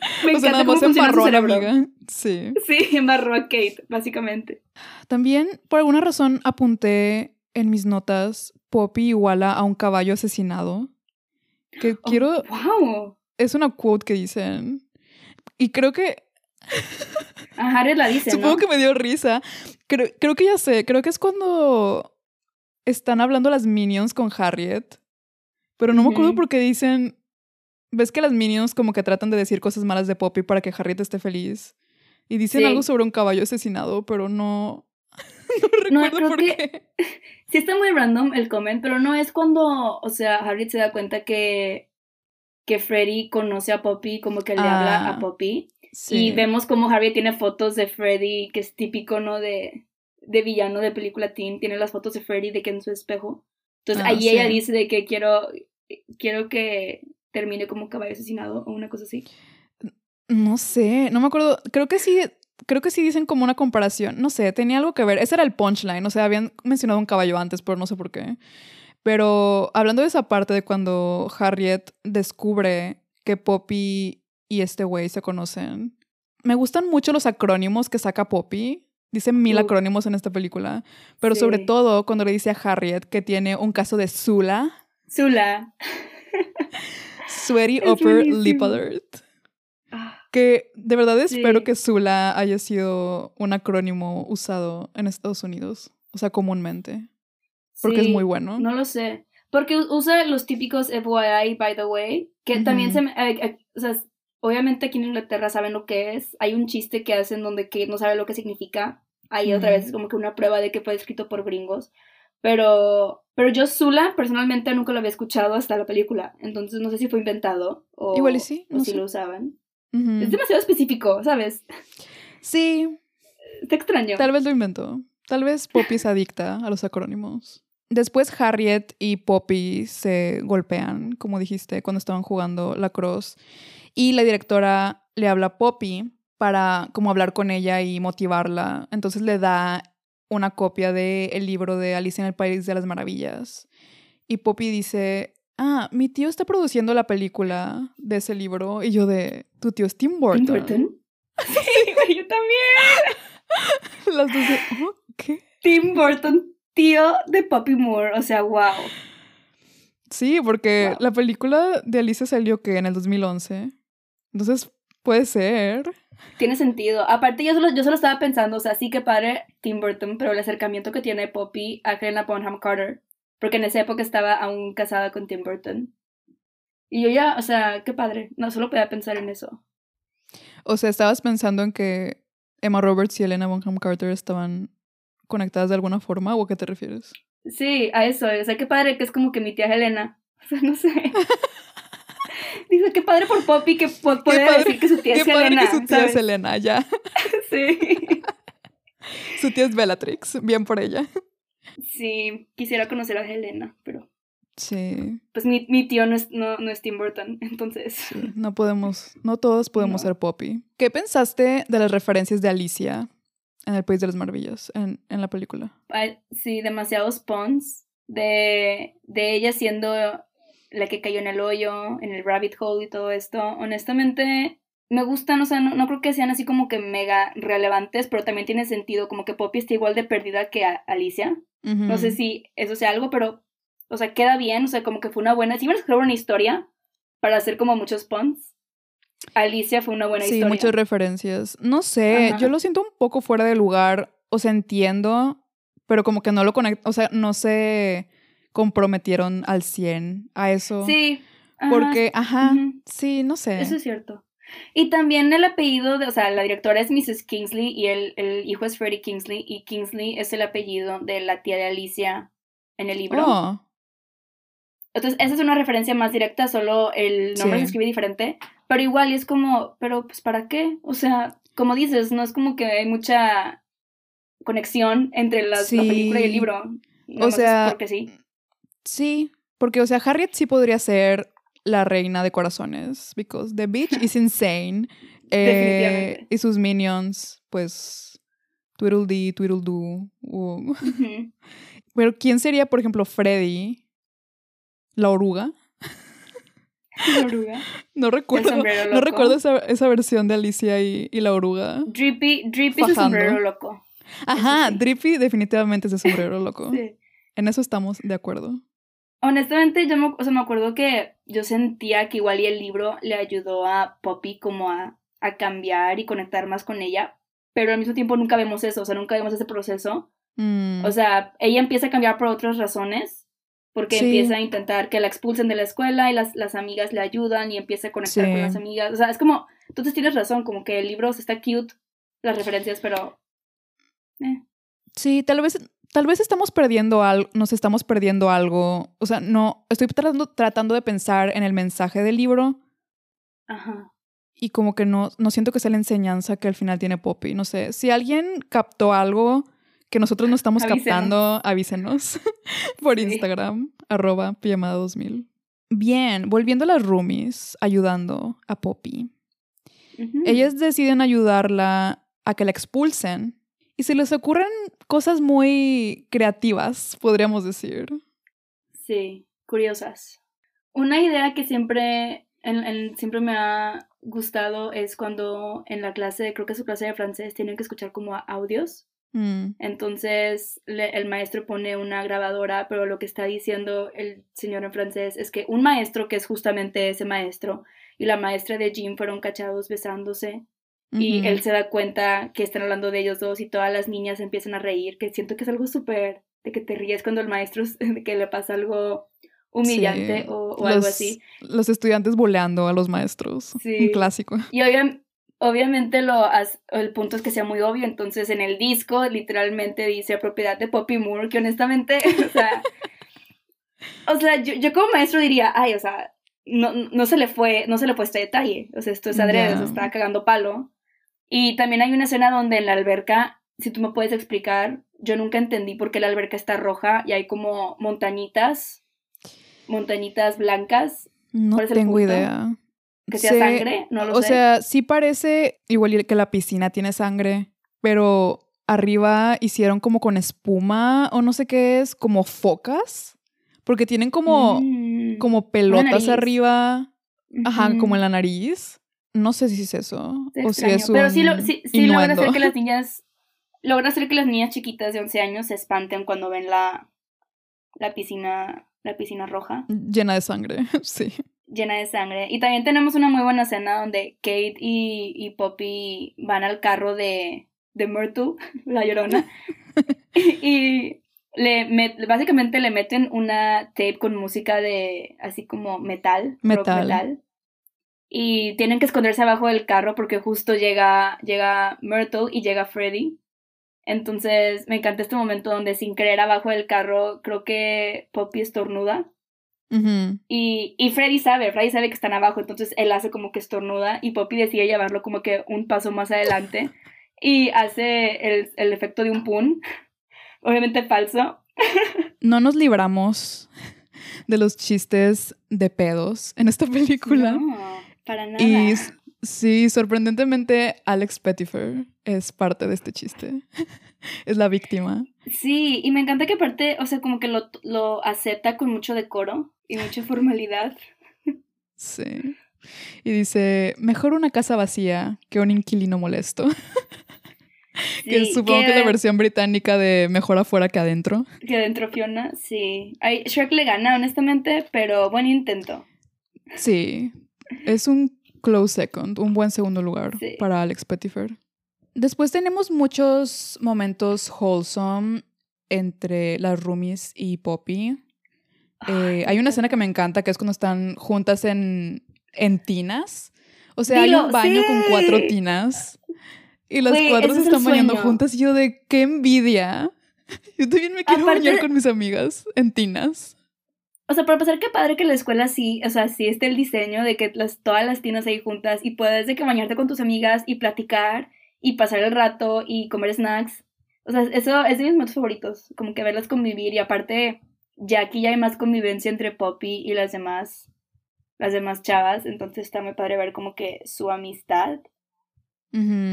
[LAUGHS] Me O sea, nada más embarró a la amiga. Sí. Sí, embarró a Kate, básicamente. También, por alguna razón, apunté en mis notas Poppy iguala a un caballo asesinado. Que Oh, quiero. ¡Wow! Es una quote que dicen. Y creo que A Harriet la dice, Supongo ¿no? que me dio risa. Creo, creo que ya sé. Creo que es cuando están hablando las minions con Harriet. Pero no me acuerdo por qué dicen. ¿Ves que las minions como que tratan de decir cosas malas de Poppy para que Harriet esté feliz? Y dicen Sí. algo sobre un caballo asesinado, pero no. [LAUGHS] No, recuerdo creo por que- qué. [LAUGHS] Sí está muy random el comment, pero no es cuando, o sea, Harriet se da cuenta que, que Freddy conoce a Poppy, como que le habla Ah, a Poppy. Sí. Y vemos como Harriet tiene fotos de Freddy, que es típico, ¿no? De, de villano de película teen. Tiene las fotos de Freddy de que en su espejo. Entonces Ah, ahí sí. ella dice de que quiero, quiero que termine como caballo asesinado o una cosa así. No sé, no me acuerdo. Creo que sí, creo que sí dicen como una comparación. No sé, tenía algo que ver. Ese era el punchline. O sea, habían mencionado un caballo antes, pero no sé por qué. Pero hablando de esa parte de cuando Harriet descubre que Poppy y este güey se conocen, me gustan mucho los acrónimos que saca Poppy. Dice mil acrónimos en esta película. Pero sobre todo cuando le dice a Harriet que tiene un caso de Zula, Zula. [LAUGHS] Sweaty Es Upper Lip buenísimo. Alert. Ah, Que de verdad espero Sí. que Zula haya sido un acrónimo usado en Estados Unidos. O sea, comúnmente. Porque es muy bueno. No lo sé. Porque usa los típicos FYI, by the way, que también se... me- eh, eh, o sea, obviamente aquí en Inglaterra saben lo que es. Hay un chiste que hacen donde Kate no sabe lo que significa. Ahí otra Ujú. vez es como que una prueba de que fue escrito por gringos. Pero, pero yo Zula personalmente nunca lo había escuchado hasta la película. Entonces no sé si fue inventado o, Igual y sí, o no si sé. lo usaban. Es demasiado específico, ¿sabes? Sí, Está extraño. tal vez lo inventó. Tal vez Poppy es adicta a los acrónimos. Después Harriet y Poppy se golpean, como dijiste, cuando estaban jugando lacrosse. Y la directora le habla a Poppy para como hablar con ella y motivarla. Entonces le da una copia del libro de Alicia en el País de las Maravillas. Y Poppy dice, ah, mi tío está produciendo la película de ese libro. Y yo de, tu tío es Tim Burton. ¿Tim Burton? [LAUGHS] Sí, güey, yo también. Las dos de, "Oh, ¿qué? Tim Burton, tío de Poppy Moore. O sea, wow. Sí, porque Wow. la película de Alicia salió que en el 2011. Entonces, puede ser. Tiene sentido. Aparte, yo solo, yo solo estaba pensando, o sea, sí que padre Tim Burton, pero el acercamiento que tiene Poppy a Helena Bonham Carter. porque en esa época estaba aún casada con Tim Burton. Y yo ya, o sea, qué padre, no solo podía pensar en eso. O sea, estabas pensando en que Emma Roberts y Elena Bonham Carter estaban conectadas de alguna forma, ¿o a qué te refieres? Sí, a eso, o sea, qué padre que es como que mi tía Elena, [LAUGHS] o sea, no sé. [LAUGHS] Dice, qué padre por Poppy que puede decir que su tía es padre Elena. que su tía ¿sabes? es Elena, ya. [LAUGHS] Sí. [LAUGHS] Su tía es Bellatrix, bien por ella. Sí, quisiera conocer a Helena, pero Sí, pues mi, mi tío no es, no, no es Tim Burton, entonces. sí, no podemos, no todos [LAUGHS] podemos No. ser Poppy. ¿Qué pensaste de las referencias de Alicia en El País de las Maravillas, en, en la película? Sí, demasiados puns de, de ella siendo la que cayó en el hoyo, en el rabbit hole y todo esto. Honestamente, me gustan, o sea, no, no creo que sean así como que mega relevantes, pero también tiene sentido como que Poppy está igual de perdida que a- Alicia. No sé si eso sea algo, pero, o sea, queda bien, o sea, como que fue una buena. Si iban a escribir una historia para hacer como muchos puns, Alicia fue una buena Sí, historia. muchas referencias. No sé, Ajá. yo lo siento un poco fuera de lugar, o sea, entiendo, pero como que no lo conecto, o sea, no se comprometieron al 100 a eso. Sí. ajá, Porque, ajá, sí, no sé. Eso es cierto. Y también el apellido de, o sea, la directora es Mrs. Kingsley y el, el hijo es Freddie Kingsley y Kingsley es el apellido de la tía de Alicia en el libro. Oh, Entonces, esa es una referencia más directa, solo el nombre Sí. se escribe diferente, pero igual y es como, pero pues ¿para qué? O sea, como dices, no es como que hay mucha conexión entre la película y el libro. Es sea, porque sí. Sí, porque, o sea, Harriet sí podría ser la reina de corazones, because the bitch is [LAUGHS] insane. Eh, Definitivamente. y sus minions, pues, Tweedledee, Tweedledoo. uh, Ujú. [LAUGHS] Pero, ¿quién sería, por ejemplo, Freddy? ¿La oruga? [LAUGHS] La oruga. No recuerdo, no recuerdo esa, esa versión de Alicia y, y la oruga. Drippy, Drippy es el sombrero loco. Ajá, sí. Drippy definitivamente es de sombrero loco. Sí. En eso estamos de acuerdo. Honestamente, yo me, o sea, me acuerdo que yo sentía que igual y el libro le ayudó a Poppy como a, a cambiar y conectar más con ella, pero al mismo tiempo nunca vemos eso, o sea, nunca vemos ese proceso. Mm, O sea, ella empieza a cambiar por otras razones, porque Sí. empieza a intentar que la expulsen de la escuela y las, las amigas le ayudan y empieza a conectar Sí. con las amigas. O sea, es como, entonces tienes razón, como que el libro está cute, las referencias, pero... eh. sí, tal vez, tal vez estamos perdiendo algo, nos estamos perdiendo algo. O sea, no, estoy tratando, tratando de pensar en el mensaje del libro Ajá. y como que no, no siento que sea la enseñanza que al final tiene Poppy. No sé, si alguien captó algo que nosotros no estamos Avísenos. captando, avísenos [LAUGHS] por Sí. Instagram, arroba pijamada 2000. Bien, volviendo a las roomies, ayudando a Poppy. Ellas deciden ayudarla a que la expulsen y se les ocurren cosas muy creativas, podríamos decir. Sí, curiosas. Una idea que siempre, en- en- siempre me ha gustado es cuando en la clase, creo que es su clase de francés, tienen que escuchar como audios. Mm, Entonces le- el maestro pone una grabadora, pero lo que está diciendo el señor en francés es que un maestro que es justamente ese maestro y la maestra de Jim fueron cachados besándose y él se da cuenta que están hablando de ellos dos y todas las niñas empiezan a reír, que siento que es algo súper de que te ríes cuando el maestro [LAUGHS] que le pasa algo humillante Sí, o, o algo así. Los estudiantes boleando a los maestros. Sí. Un clásico. Y obvia- obviamente lo has- el punto es que sea muy obvio, entonces en el disco literalmente dice propiedad de Poppy Moore, que honestamente, [LAUGHS] o sea, o sea, yo, yo como maestro diría, ay, o sea, no, no se le fue, no se le fue este detalle, o sea, esto es adrede, Ya. se está cagando palo. Y también hay una escena donde en la alberca, si tú me puedes explicar, yo nunca entendí por qué la alberca está roja y hay como montañitas, montañitas blancas, No ¿Cuál es el tengo idea. que sea Sé- sangre, no lo o sé. sea, sí parece igual que la piscina tiene sangre, pero arriba hicieron como con espuma o no sé qué es, como focas, porque tienen como, Mm. como pelotas arriba, ajá, como en la nariz. No sé si es eso o si extraño, es un Pero sí, lo, sí, sí logra hacer que las niñas. Logra hacer que las niñas chiquitas de 11 años se espanten cuando ven la, la piscina. La piscina roja llena de sangre, [LAUGHS] sí. llena de sangre. Y también tenemos una muy buena escena donde Kate y, y Poppy van al carro de, de Myrtle, [LAUGHS] la llorona. [LAUGHS] y le met- básicamente le meten una tape con música de así como metal, rock Metal. Y tienen que esconderse abajo del carro porque justo llega, llega Myrtle y llega Freddy. Entonces me encanta este momento donde sin querer abajo del carro creo que Poppy estornuda. Y, y Freddy sabe, Freddy sabe que están abajo, entonces él hace como que estornuda y Poppy decide llevarlo como que un paso más adelante [LAUGHS] y hace el, el efecto de un pun, [LAUGHS] obviamente falso. [LAUGHS] No nos libramos de los chistes de pedos en esta película. No, para nada. Y sí, sorprendentemente, Alex Pettifer es parte de este chiste. [LAUGHS] es la víctima. Sí, y me encanta que aparte, o sea, como que lo, lo acepta con mucho decoro y mucha formalidad. [LAUGHS] Sí. Y dice, mejor una casa vacía que un inquilino molesto. [LAUGHS] que supongo que es la versión británica de mejor afuera que adentro. Que adentro Fiona, sí. Ay, Shrek le gana, honestamente, pero buen intento. Sí, es un close second, un buen segundo lugar Sí. para Alex Pettifer. Después tenemos muchos momentos wholesome entre las roomies y Poppy. Eh, Ay, hay una escena que me encanta, que es cuando están juntas en, en tinas. O sea, hay un baño con cuatro tinas. Y las cuatro se es están bañando juntas. Y yo de, qué envidia. [LAUGHS] Yo también me quiero Aparte- bañar con mis amigas en tinas. O sea, para pasar, qué padre que la escuela sí, o sea, sí esté el diseño de que las, todas las tinas ahí juntas y puedes de que bañarte con tus amigas y platicar y pasar el rato y comer snacks. O sea, eso es de mis momentos favoritos, como que verlas convivir y aparte, ya aquí ya hay más convivencia entre Poppy y las demás, las demás chavas, entonces está muy padre ver como que su amistad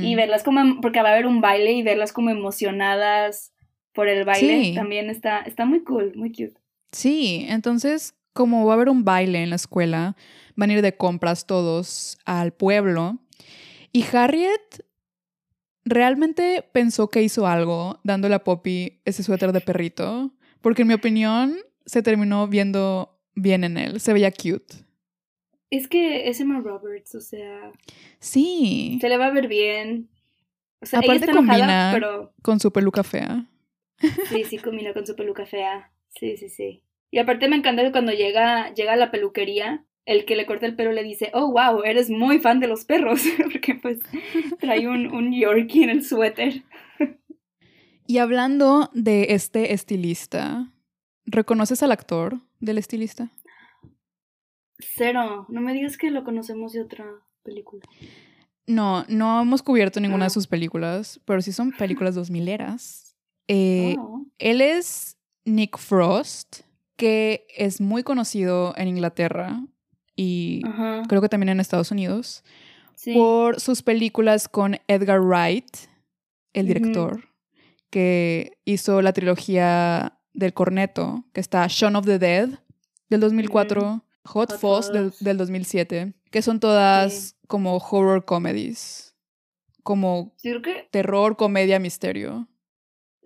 y verlas como, porque va a haber un baile y verlas como emocionadas por el baile, Sí. también está, está muy cool, muy cute. Sí, entonces, como va a haber un baile en la escuela, van a ir de compras todos al pueblo. Y Harriet realmente pensó que hizo algo dándole a Poppy ese suéter de perrito, porque en mi opinión se terminó viendo bien en él, se veía cute. Es que es Emma Roberts, o sea, Sí, se le va a ver bien. O sea, Aparte ella está enojada, combina- pero con su peluca fea. sí, sí combina con su peluca fea. Sí, sí, sí. Y aparte me encanta que cuando llega, llega a la peluquería, el que le corta el pelo le dice, oh, wow, eres muy fan de los perros, [LAUGHS] porque pues trae un, [LAUGHS] un Yorkie en el suéter. Y hablando de este estilista, ¿reconoces al actor del estilista? Cero, no me digas que lo conocemos de otra película. No, no hemos cubierto ninguna Ah. de sus películas, pero sí son [LAUGHS] películas dos mileras. Eh, Oh. Él es Nick Frost, que es muy conocido en Inglaterra y Ajá, creo que también en Estados Unidos sí. por sus películas con Edgar Wright, el director, que hizo la trilogía del corneto, que está Shaun of the Dead del 2004, Hot, Hot Fuzz del, del 2007, que son todas como horror comedies, como Sí, terror, comedia, misterio.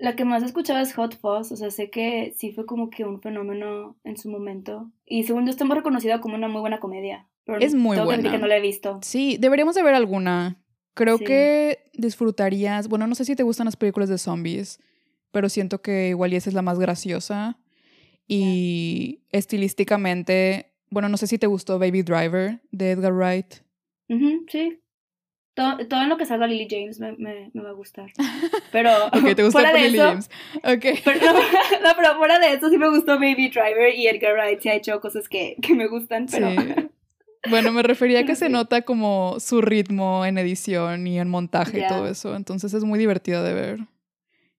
La que más escuchaba es Hot Fuzz, o sea, sé que sí fue como que un fenómeno en su momento. Y según yo está muy reconocida como una muy buena comedia. Pero Es muy buena. que no la he visto. Sí, deberíamos de ver alguna. Creo Sí. que disfrutarías, bueno, no sé si te gustan las películas de zombies, pero siento que igual y esa es la más graciosa. Y estilísticamente, bueno, no sé si te gustó Baby Driver de Edgar Wright. Sí. Todo, todo en lo que salga Lily James me, me, me va a gustar. [LAUGHS] Pero Ok, te gusta fuera de Lily eso, James. Ok. [LAUGHS] Pero, no, no, pero fuera de eso sí me gustó Baby Driver y Edgar Wright se ha hecho cosas que, que me gustan, pero... Sí. Bueno, me refería a que [LAUGHS] se nota como su ritmo en edición y en montaje y todo eso. Entonces es muy divertida de ver.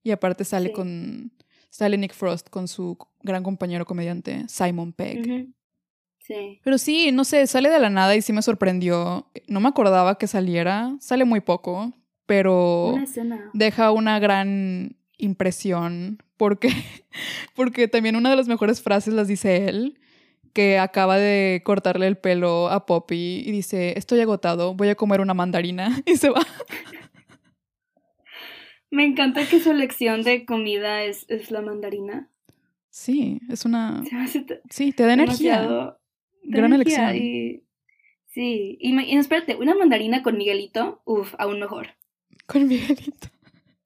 Y aparte sale Sí. con. Sale Nick Frost con su gran compañero comediante Simon Pegg. Ujú. Sí. Pero sí, no sé, sale de la nada y sí me sorprendió. No me acordaba que saliera. Sale muy poco, pero Una deja una gran impresión porque, [LAUGHS] porque también una de las mejores frases las dice él, que acaba de cortarle el pelo a Poppy y dice, estoy agotado, voy a comer una mandarina [LAUGHS] y se va. Me encanta que su elección de comida es, es la mandarina. Sí, es una... Sí, te da energía. demasiado- da Gran elección. y- sí, y, espérate, una mandarina con Miguelito, uff, aún mejor. Con Miguelito.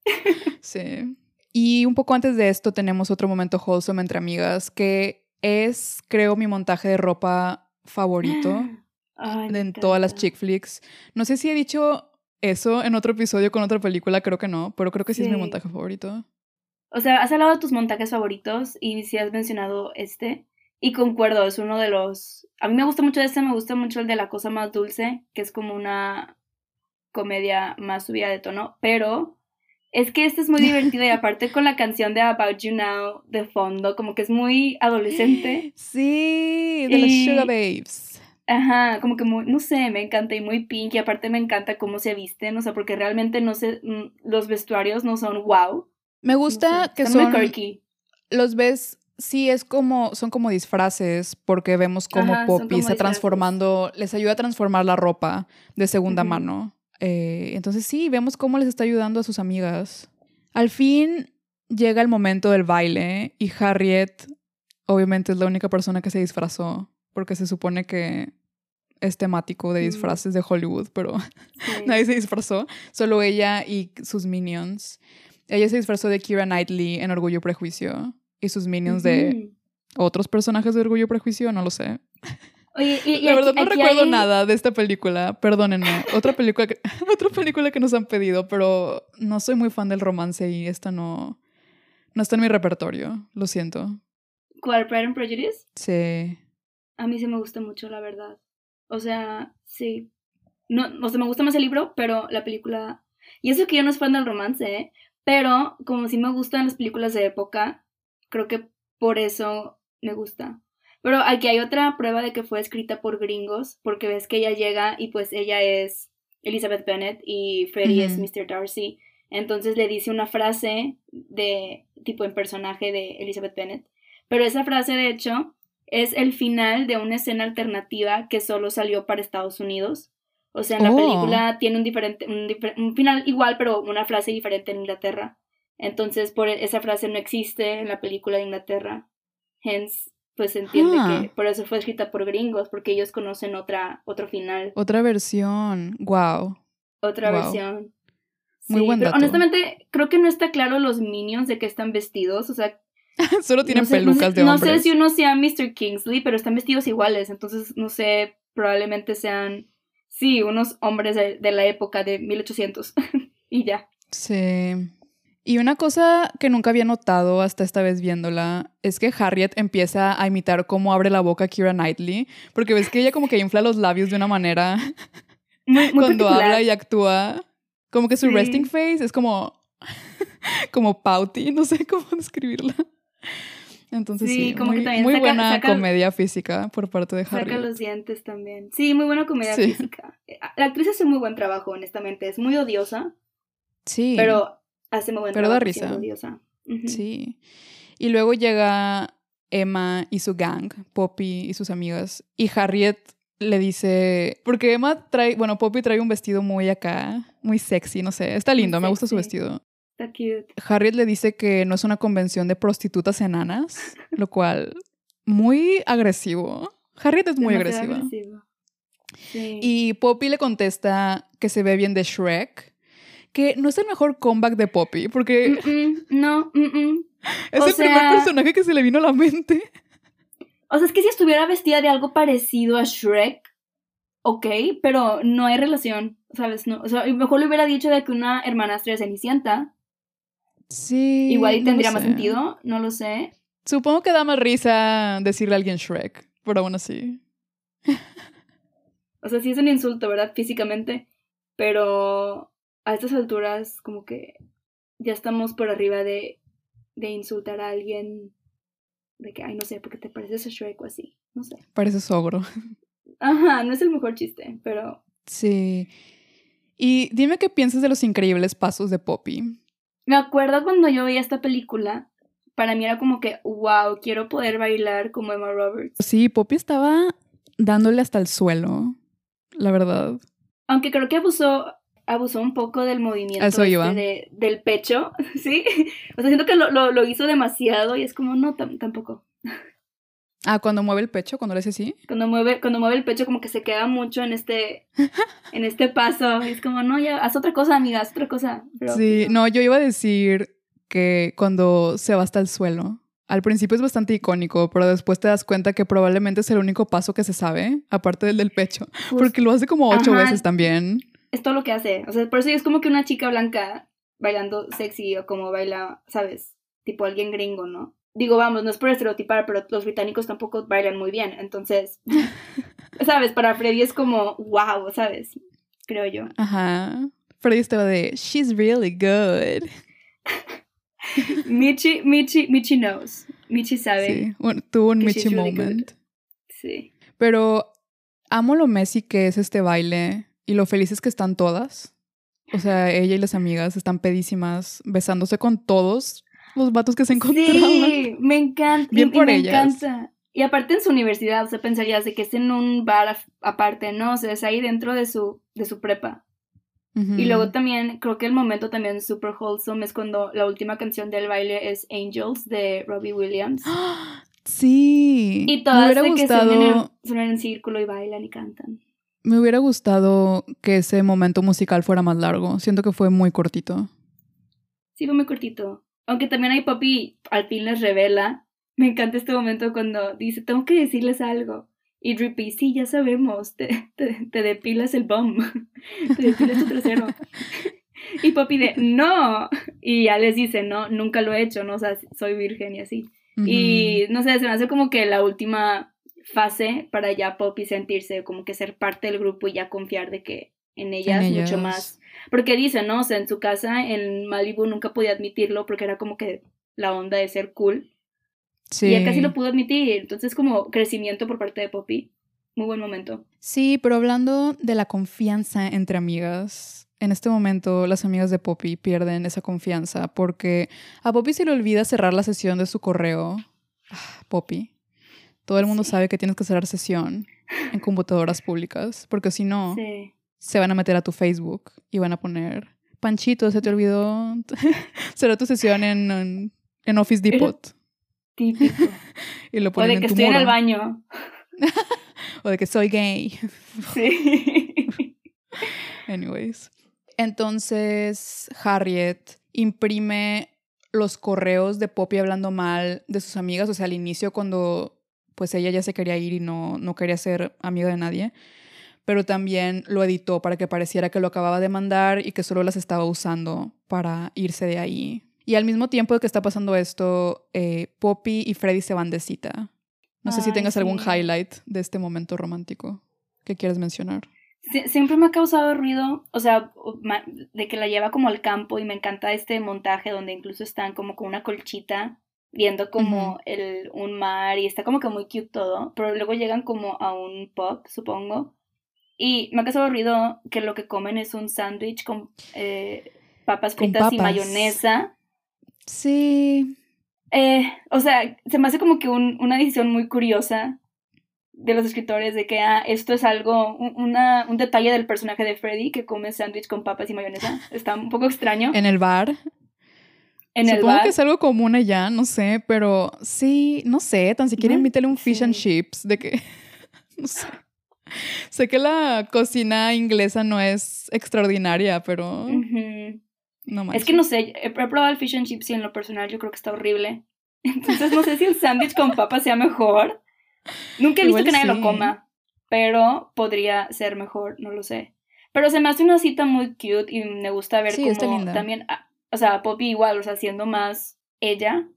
[LAUGHS] sí. Y un poco antes de esto tenemos otro momento wholesome entre amigas que es, creo, mi montaje de ropa favorito [GASPS] en todas las chick flicks. No sé si he dicho eso en otro episodio con otra película, creo que no, pero creo que sí, es mi montaje favorito. O sea, has hablado de tus montajes favoritos y sí has mencionado este. Y concuerdo, es uno de los... A mí me gusta mucho este, me gusta mucho el de La Cosa Más Dulce, que es como una comedia más subida de tono, pero es que este es muy divertido y aparte con la canción de About You Now de fondo, como que es muy adolescente. [GASPS] Sí, de los Sugar Babes. Ajá, como que muy, no sé, me encanta y muy pink y aparte me encanta cómo se visten, o sea, porque realmente no sé, mm, los vestuarios no son wow. Me gusta que son... Muy Los ves Sí, es como, son como disfraces, porque vemos cómo Poppy está transformando, les ayuda a transformar la ropa de segunda mano. Eh, entonces sí, vemos cómo les está ayudando a sus amigas. Al fin llega el momento del baile y Harriet, obviamente, es la única persona que se disfrazó, porque se supone que es temático de disfraces de Hollywood, pero [LAUGHS] nadie se disfrazó, solo ella y sus minions. Ella se disfrazó de Kira Knightley en Orgullo y Prejuicio y sus minions de otros personajes de Orgullo y Prejuicio, no lo sé. Oye, y, La verdad no recuerdo nada de esta película, perdónenme. Otra película, que, [LAUGHS] otra película que nos han pedido, pero no soy muy fan del romance y esta no, no está en mi repertorio, lo siento. ¿Cuál? ¿Pride and Prejudice? Sí. A mí sí me gusta mucho, la verdad. O sea, sí. No, o sea, me gusta más el libro, pero la película... Y eso que yo no soy fan del romance, ¿eh? Pero como sí me gustan las películas de época, Creo que por eso me gusta. Pero aquí hay otra prueba de que fue escrita por gringos, porque ves que ella llega y pues ella es Elizabeth Bennet y Freddie es Mr. Darcy. Entonces le dice una frase de tipo en personaje de Elizabeth Bennet. Pero esa frase de hecho es el final de una escena alternativa que solo salió para Estados Unidos. O sea, en la oh. película tiene un, diferente, un final igual, pero una frase diferente en Inglaterra. Entonces, por e, esa frase no existe en la película de Inglaterra. Hence, pues se entiende que por eso fue escrita por gringos, porque ellos conocen otra, otro final. Otra versión. Wow. Otra versión. Muy sí, pero honestamente, creo que no está claro los minions de qué están vestidos. O sea. [LAUGHS] Solo tienen pelucas de hombres. No sé si uno sea Mr. Kingsley, pero están vestidos iguales. Entonces, no sé, probablemente sean. Sí, unos hombres de, de la época de 1800. [LAUGHS] y ya. Sí. Y una cosa que nunca había notado hasta esta vez viéndola es que Harriet empieza a imitar cómo abre la boca Kira Knightley, porque ves que ella como que infla los labios de una manera [LAUGHS] cuando habla y actúa. Como que su resting face es como [LAUGHS] como pouty, no sé cómo describirla. Entonces sí, como muy, que también muy buena comedia física por parte de Harriet. Saca los dientes también. Sí, muy buena comedia física. La actriz hace muy buen trabajo, honestamente. Es muy odiosa. Sí. Pero hace muy Pero da risa. Sí. Y luego llega Emma y su gang, Poppy y sus amigas. Y Harriet le dice, porque Emma trae, bueno, Poppy trae un vestido muy acá, muy sexy, no sé, está lindo, me gusta su vestido. Está cute. Harriet le dice que no es una convención de prostitutas enanas, [LAUGHS] lo cual muy agresivo. Harriet es muy agresiva. Sí. Y Poppy le contesta que se ve bien de Shrek que no es el mejor comeback de Poppy, porque... no, [LAUGHS] es el primer personaje que se le vino a la mente. O sea, es que si estuviera vestida de algo parecido a Shrek, ok, pero no hay relación, ¿sabes? No, o sea, mejor le hubiera dicho de que una hermanastra de Cenicienta. Sí. Igual tendría más sentido, no lo sé. Supongo que da más risa decirle a alguien Shrek, pero aún así. o sea, sí es un insulto, ¿verdad? Físicamente. Pero a estas alturas como que ya estamos por arriba de, de insultar a alguien de que, ay, no sé, porque te pareces a Shrek o así, no sé. Pareces ogro. Ajá, no es el mejor chiste, pero... Sí. Y dime qué piensas de los increíbles pasos de Poppy. Me acuerdo cuando yo veía esta película, para mí era como que, wow, quiero poder bailar como Emma Roberts. Sí, Poppy estaba dándole hasta el suelo, la verdad. Aunque creo que abusó, abusó un poco del movimiento este del pecho, [LAUGHS] ¿sí? O sea, siento que lo, lo, hizo demasiado y es como, no, tampoco. Ah, cuando mueve el pecho, cuando le hace así. Cuando mueve, cuando mueve el pecho como que se queda mucho en este, en este paso. es como, no, ya, haz otra cosa, amiga, haz otra cosa. sí, no, yo iba a decir que cuando se va hasta el suelo. Al principio es bastante icónico, pero después te das cuenta que probablemente es el único paso que se sabe, aparte del del pecho, porque lo hace como ocho veces también. Es todo lo que hace. O sea, por eso es como que una chica blanca bailando sexy o como baila, ¿sabes? Tipo alguien gringo, ¿no? Digo, vamos, no es por estereotipar, pero los británicos tampoco bailan muy bien. Entonces, [LAUGHS] ¿sabes? Para Freddy es como, wow, ¿sabes? Creo yo. Ajá. Freddy estaba de, she's really good. Michi, Michi, Michi knows. Michi sabe. Sí, bueno, tuvo un Michi moment. sí. Pero amo lo Messi que es este baile y lo felices que están todas. O sea, ella y las amigas están pedísimas, besándose con todos los vatos que se encontraban. Sí, me encanta. Bien por me encanta. Y aparte en su universidad, o sea, pensarías de que es en un bar aparte, ¿no? O sea, es ahí dentro de su, de su prepa. Y luego también, creo que el momento también super wholesome es cuando la última canción del baile es Angels de Robbie Williams. [GASPS] Sí. Y todas de que suenan en, círculo y bailan y cantan. Me hubiera gustado que ese momento musical fuera más largo. Siento que fue muy cortito. Sí, fue muy cortito. Aunque también hay Poppy, al fin les revela. Me encanta este momento cuando dice, tengo que decirles algo. Y Drippy, sí, ya sabemos, te, te, depilas el bum, [LAUGHS] te depilas tu trasero. y Poppy de, no. Y ya les dice, no, nunca lo he hecho, no, o sea, soy virgen y así. Y no sé, se me hace como que la última fase para ya Poppy sentirse como que ser parte del grupo y ya confiar de que en ellas, en mucho más. Porque dice, ¿no? O sea, en su casa en Malibu nunca podía admitirlo porque era como que la onda de ser cool. Sí. Y él casi lo pudo admitir. Entonces, como crecimiento por parte de Poppy. Muy buen momento. Sí, pero hablando de la confianza entre amigas, en este momento las amigas de Poppy pierden esa confianza porque a Poppy se le olvida cerrar la sesión de su correo. Ah, Poppy. Todo el mundo sabe que tienes que cerrar sesión en computadoras públicas, porque si no, se van a meter a tu Facebook y van a poner, Panchito, se te olvidó [LAUGHS] cerrar tu sesión en, en Office Depot. Típico. [LAUGHS] y lo ponen o de que estoy en el baño. [LAUGHS] o de que soy gay. Sí. Anyways. Entonces, Harriet imprime los correos de Poppy hablando mal de sus amigas, o sea, al inicio cuando pues ella ya se quería ir y no, no quería ser amiga de nadie, pero también lo editó para que pareciera que lo acababa de mandar y que solo las estaba usando para irse de ahí. Y al mismo tiempo que está pasando esto, eh, Poppy y Freddy se van de cita. No sé si tengas algún highlight de este momento romántico que quieres mencionar. siempre me ha causado ruido, o sea, de que la lleva como al campo y me encanta este montaje donde incluso están como con una colchita viendo como el, un mar y está como que muy cute todo, pero luego llegan como a un pub, supongo, y me ha causado ruido que lo que comen es un sándwich con eh, papas fritas y mayonesa Sí. Eh, o sea, se me hace como que una decisión muy curiosa de los escritores de que ah, esto es algo, una, un detalle del personaje de Freddy que come sándwich con papas y mayonesa. Está un poco extraño. En el bar. En Supongo el bar. que es algo común allá, no sé, pero sí, no sé, tan siquiera invítale un fish and chips, de que, [LAUGHS] no sé. Sé que la cocina inglesa no es extraordinaria, pero... No Es que no sé, he probado el fish and chips y en lo personal yo creo que está horrible. [LAUGHS] Entonces no sé si el sándwich con papas sea mejor. Nunca he visto que nadie lo coma, pero podría ser mejor, no lo sé. Pero se me hace una cita muy cute y me gusta ver sí, cómo también, ah, o sea, Poppy igual, o sea, siendo más ella.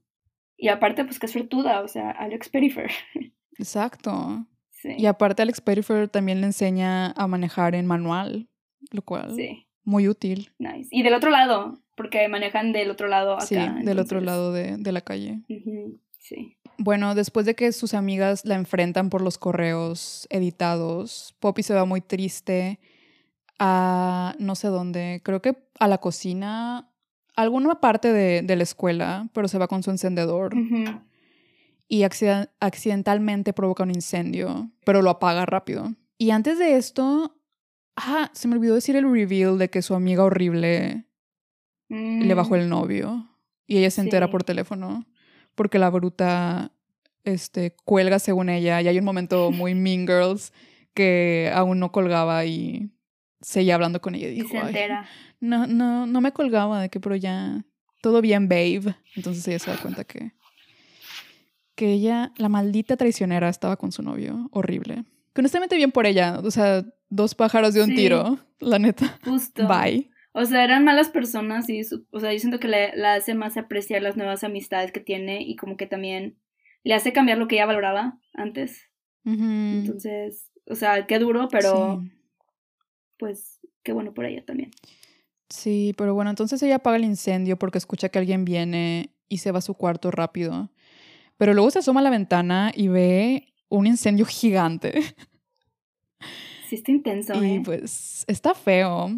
Y aparte, pues que es fortuda, o sea, Alex Perifer. Exacto. Sí. Y aparte Alex Perifer también le enseña a manejar en manual, lo cual sí. Muy útil. Nice. Y del otro lado, porque manejan del otro lado acá. Sí, del otro lado de, la calle. Sí. Bueno, después de que sus amigas la enfrentan por los correos editados, Poppy se va muy triste a no sé dónde, creo que a la cocina, alguna parte de, la escuela, pero se va con su encendedor. Y accidentalmente provoca un incendio, pero lo apaga rápido. Y antes de esto, Ah, se me olvidó decir el reveal de que su amiga horrible le bajó mm. el novio. Y ella se entera por teléfono. Porque la bruta este, cuelga según ella. Y hay un momento muy [LAUGHS] Mean Girls que aún no colgaba y seguía hablando con ella. Y, se entera. No, no, no me colgaba de que, pero ya. todo bien, babe. Entonces ella se da cuenta que, que ella, la maldita traicionera, estaba con su novio. Horrible. Que honestamente bien por ella. O sea, dos pájaros de un Sí. tiro, la neta. Justo. Bye. O sea, eran malas personas y, o sea, yo siento que le, la hace más apreciar las nuevas amistades que tiene y como que también le hace cambiar lo que ella valoraba antes. Entonces, o sea, qué duro, pero Sí. pues qué bueno por ella también. Sí, pero bueno, entonces ella apaga el incendio porque escucha que alguien viene y se va a su cuarto rápido. Pero luego se asoma a la ventana y ve un incendio gigante. Sí, está intenso, Y ¿eh? pues está feo.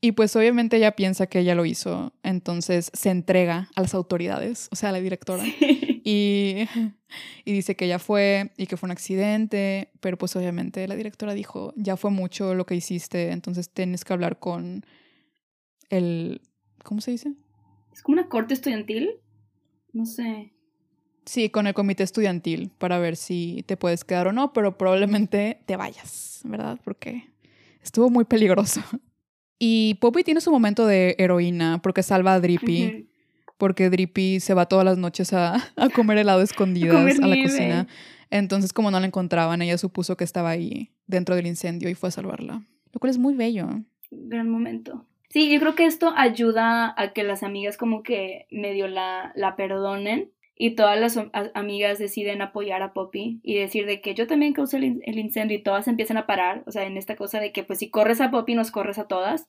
Y pues obviamente ella piensa que ella lo hizo. Entonces se entrega a las autoridades, o sea, a la directora. Sí. Y, [LAUGHS] y dice que ella fue y que fue un accidente. Pero pues obviamente la directora dijo, ya fue mucho lo que hiciste. Entonces tienes que hablar con el... ¿Cómo se dice? Es como una corte estudiantil. No sé. Sí, con el comité estudiantil para ver si te puedes quedar o no, pero probablemente te vayas, ¿verdad? Porque estuvo muy peligroso. Y Poppy tiene su momento de heroína porque salva a Drippy, porque Drippy se va todas las noches a, a comer helado [LAUGHS] escondidas a la nieve. cocina. Entonces, como no la encontraban, ella supuso que estaba ahí dentro del incendio y fue a salvarla. Lo cual es muy bello. Gran momento. Sí, yo creo que esto ayuda a que las amigas como que medio la, la perdonen y todas las amigas deciden apoyar a Poppy y decir de que yo también causé el, in- el incendio y todas empiezan a parar, o sea, en esta cosa de que pues si corres a Poppy nos corres a todas,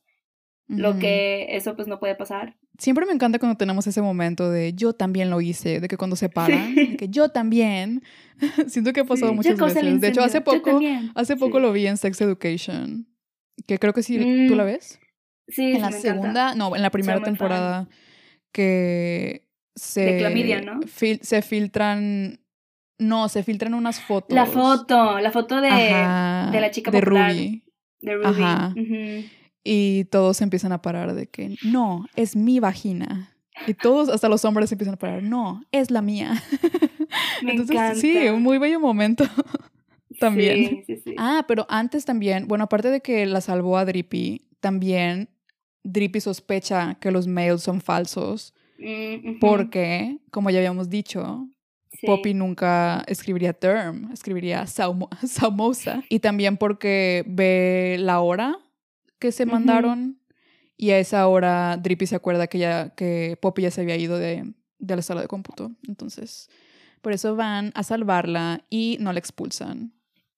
lo que eso pues no puede pasar. Siempre me encanta cuando tenemos ese momento de yo también lo hice, de que cuando se paran, Sí. de que yo también. [LAUGHS] Siento que ha pasado Sí, muchas veces. De hecho, hace poco, hace poco Sí. lo vi en Sex Education, que creo que sí, Mm, ¿tú la ves? Sí, en la me encanta. segunda, no, en la primera fan. temporada que se De clamidia, ¿no? fil- se filtran no, se filtran unas fotos. La foto, la foto de, Ajá, de la chica de popular. Ruby. de Ruby. Ajá. Ujú. Y todos se empiezan a parar de que no, es mi vagina. Y todos, hasta los hombres se empiezan a parar, no, es la mía. [LAUGHS] Me Entonces, encanta. sí, un muy bello momento [LAUGHS] también. Sí, sí, sí. Ah, pero antes también, bueno, aparte de que la salvó a Drippy, también Drippy sospecha que los mails son falsos Mm, porque, como ya habíamos dicho, Sí. Poppy nunca escribiría term, escribiría saumo- [LAUGHS] saumosa. Y también porque ve la hora que se mandaron y a esa hora Drippy se acuerda que, ya, que Poppy ya se había ido de, de la sala de cómputo. Entonces, por eso van a salvarla y no la expulsan.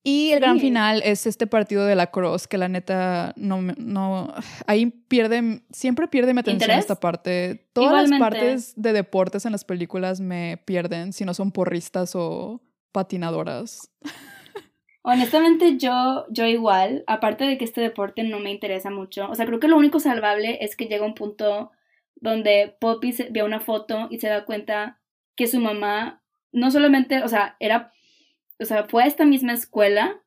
Y el gran Sí. final es este partido de la cross, que la neta no, no ahí pierde, siempre pierde mi atención ¿Interés? esta parte. Todas las partes de deportes en las películas me pierden si no son porristas o patinadoras. [LAUGHS] Honestamente, yo, yo igual, aparte de que este deporte no me interesa mucho, o sea, creo que lo único salvable es que llega un punto donde Poppy ve una foto y se da cuenta que su mamá no solamente, o sea, era, o sea, fue a esta misma escuela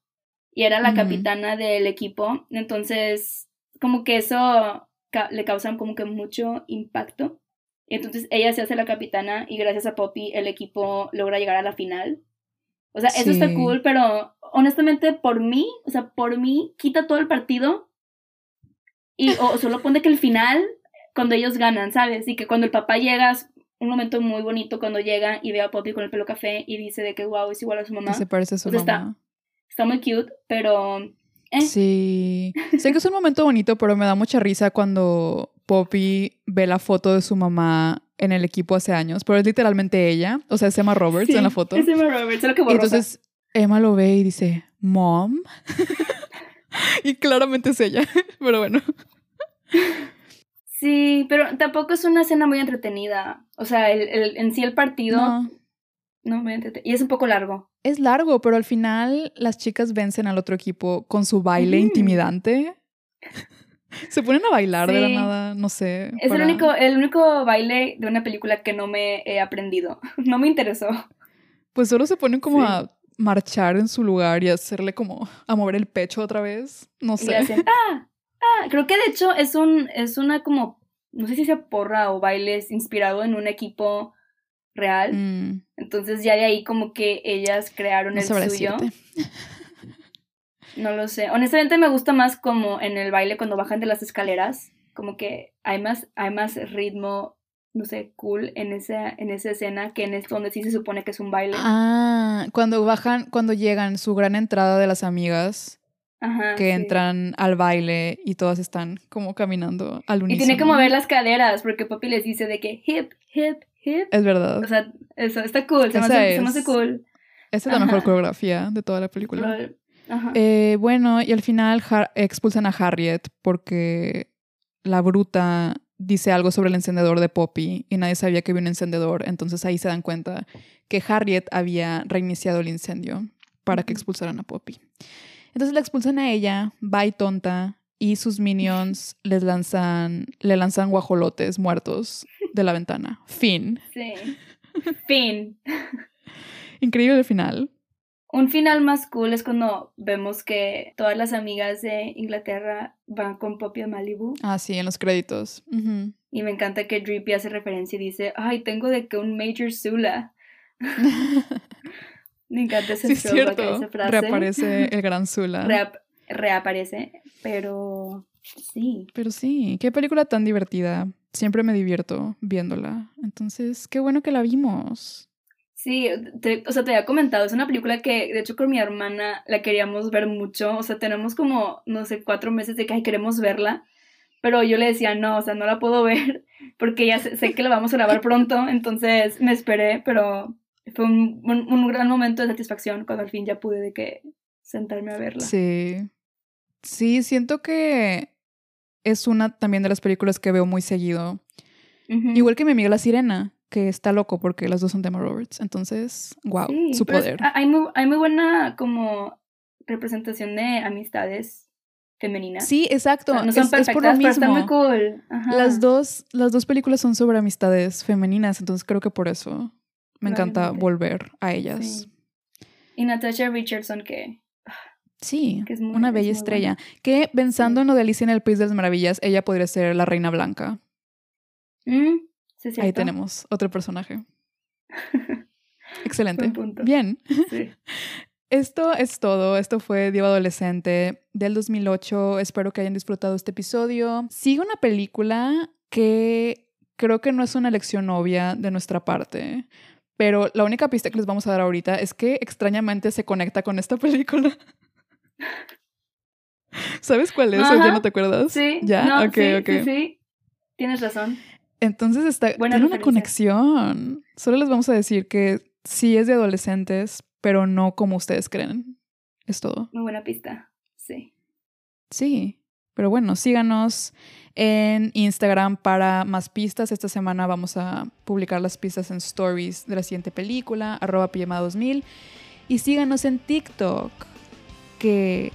y era la capitana del equipo, entonces, como que eso ca- le causa como que mucho impacto. Entonces ella se hace la capitana y gracias a Poppy el equipo logra llegar a la final. O sea, eso está Sí. cool, pero honestamente por mí, o sea, por mí quita todo el partido y o solo pone que el final cuando ellos ganan, ¿sabes? Y que cuando el papá llega es un momento muy bonito cuando llega y ve a Poppy con el pelo café y dice de que wow, es igual a su Que mamá. se parece a su O sea, está- mamá. Está muy cute, pero eh, Sí. [LAUGHS] Sé que es un momento bonito, pero me da mucha risa cuando Poppy ve la foto de su mamá en el equipo hace años, pero es literalmente ella, o sea, es Emma Roberts sí, en la foto. Es Emma Roberts, solo que Y borrosa. entonces Emma lo ve y dice, Mom. [LAUGHS] [LAUGHS] y claramente es ella, pero bueno. Sí, pero tampoco es una escena muy entretenida. O sea, el, el- en sí el partido no, No, muy entretenido. Y es un poco largo. es largo, pero al final las chicas vencen al otro equipo con su baile intimidante. [LAUGHS] Se ponen a bailar de la nada, no sé. Es para- el único, el único baile de una película que no me he aprendido. [LAUGHS] No me interesó. Pues solo se ponen como Sí. a marchar en su lugar y hacerle como a mover el pecho otra vez. No Y sé. hacen, ah, [LAUGHS] ah. Creo que de hecho es un, es una como, no sé si sea porra o bailes inspirado en un equipo real. Mm, Entonces ya de ahí como que ellas crearon no el suyo. [LAUGHS] No lo sé. Honestamente me gusta más como en el baile cuando bajan de las escaleras. Como que hay más, hay más ritmo no sé, cool en esa, en esa escena que en esto donde sí se supone que es un baile. Ah, cuando bajan, cuando llegan, su gran entrada de las amigas Ajá, que sí. entran al baile y todas están como caminando al Y unísono. tiene que mover las caderas porque Poppy les dice de que hip, hip, hip. Es verdad. O sea, eso está cool, se me Esa hace, se me hace es. cool. Esa es la mejor coreografía de toda la película. Ajá. Eh, bueno, y al final Har- expulsan a Harriet porque la bruta dice algo sobre el encendedor de Poppy y nadie sabía que había un encendedor. Entonces ahí se dan cuenta que Harriet había reiniciado el incendio para que expulsaran a Poppy. Entonces la expulsan a ella, bye tonta, y sus minions [LAUGHS] les lanzan, le lanzan guajolotes muertos de la ventana. Fin. Sí. Fin. [LAUGHS] Increíble el final. Un final más cool es cuando vemos que todas las amigas de Inglaterra van con Poppy a Malibu. Ah, sí, en los créditos. Y me encanta que Drippy hace referencia y dice, ay, tengo de que un Major Zula. [LAUGHS] Me encanta ese Sí, cierto. esa frase. Reaparece el gran Zula. [LAUGHS] Reap- reaparece, pero sí. Pero sí, qué película tan divertida. Siempre me divierto viéndola. Entonces, qué bueno que la vimos. Sí, te- o sea, te había comentado, es una película que de hecho con mi hermana la queríamos ver mucho, o sea, tenemos como, no sé, cuatro meses de que "Ay, queremos verla, pero yo le decía, no, o sea, no la puedo [LAUGHS] ver porque ya sé, sé que la vamos a grabar pronto, entonces me esperé, pero fue un, un- un gran momento de satisfacción cuando al fin ya pude de que sentarme a verla. Sí. Sí, siento que es una también de las películas que veo muy seguido. Igual que mi amiga La Sirena, que está loco porque las dos son de Emma Roberts. Entonces, wow, Sí, su es- poder. ha- hay, muy, hay muy buena como representación de amistades femeninas. Sí, exacto. O sea, no son es, es por lo perfectas, pero está muy mismo. cool. Ajá. Las dos, las dos películas son sobre amistades femeninas, entonces creo que por eso me encanta volver a ellas. Sí. Y Natasha Richardson, que Sí, Que es muy- una bella estrella. Que pensando en lo de Alicia en el País de las Maravillas, ella podría ser la Reina Blanca. mm, sí, Ahí tenemos otro personaje. [LAUGHS] Excelente. Punto. Bien. Sí. [LAUGHS] Esto es todo. Esto fue Diva Adolescente del 2008. Espero que hayan disfrutado este episodio. Sigue una película que creo que no es una elección obvia de nuestra parte. Pero la única pista que les vamos a dar ahorita es que extrañamente se conecta con esta [LAUGHS] película. ¿Sabes cuál es? ¿O ya no te acuerdas? Sí, ¿Ya? no, ok, sí, ok. sí, sí. Tienes razón. Entonces está, Buena tiene una referencia. conexión. Solo les vamos a decir que sí es de adolescentes, pero no como ustedes creen. Es todo. Muy buena pista. Sí. Sí. Pero bueno, síganos en Instagram para más pistas. Esta semana vamos a publicar las pistas en stories de la siguiente película, arroba pijama 2000. Y síganos en TikTok, que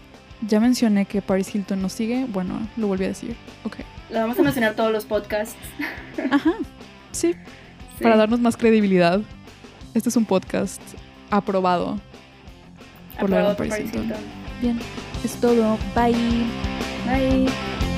ya mencioné que Paris Hilton nos sigue. Bueno, lo volví a decir. Ok. Lo vamos a mencionar todos los podcasts. [LAUGHS] Ajá. Sí. Sí. para darnos más credibilidad. Este es un podcast aprobado por la Paris Paris Hilton. Hilton. Bien, es todo. Bye. Bye.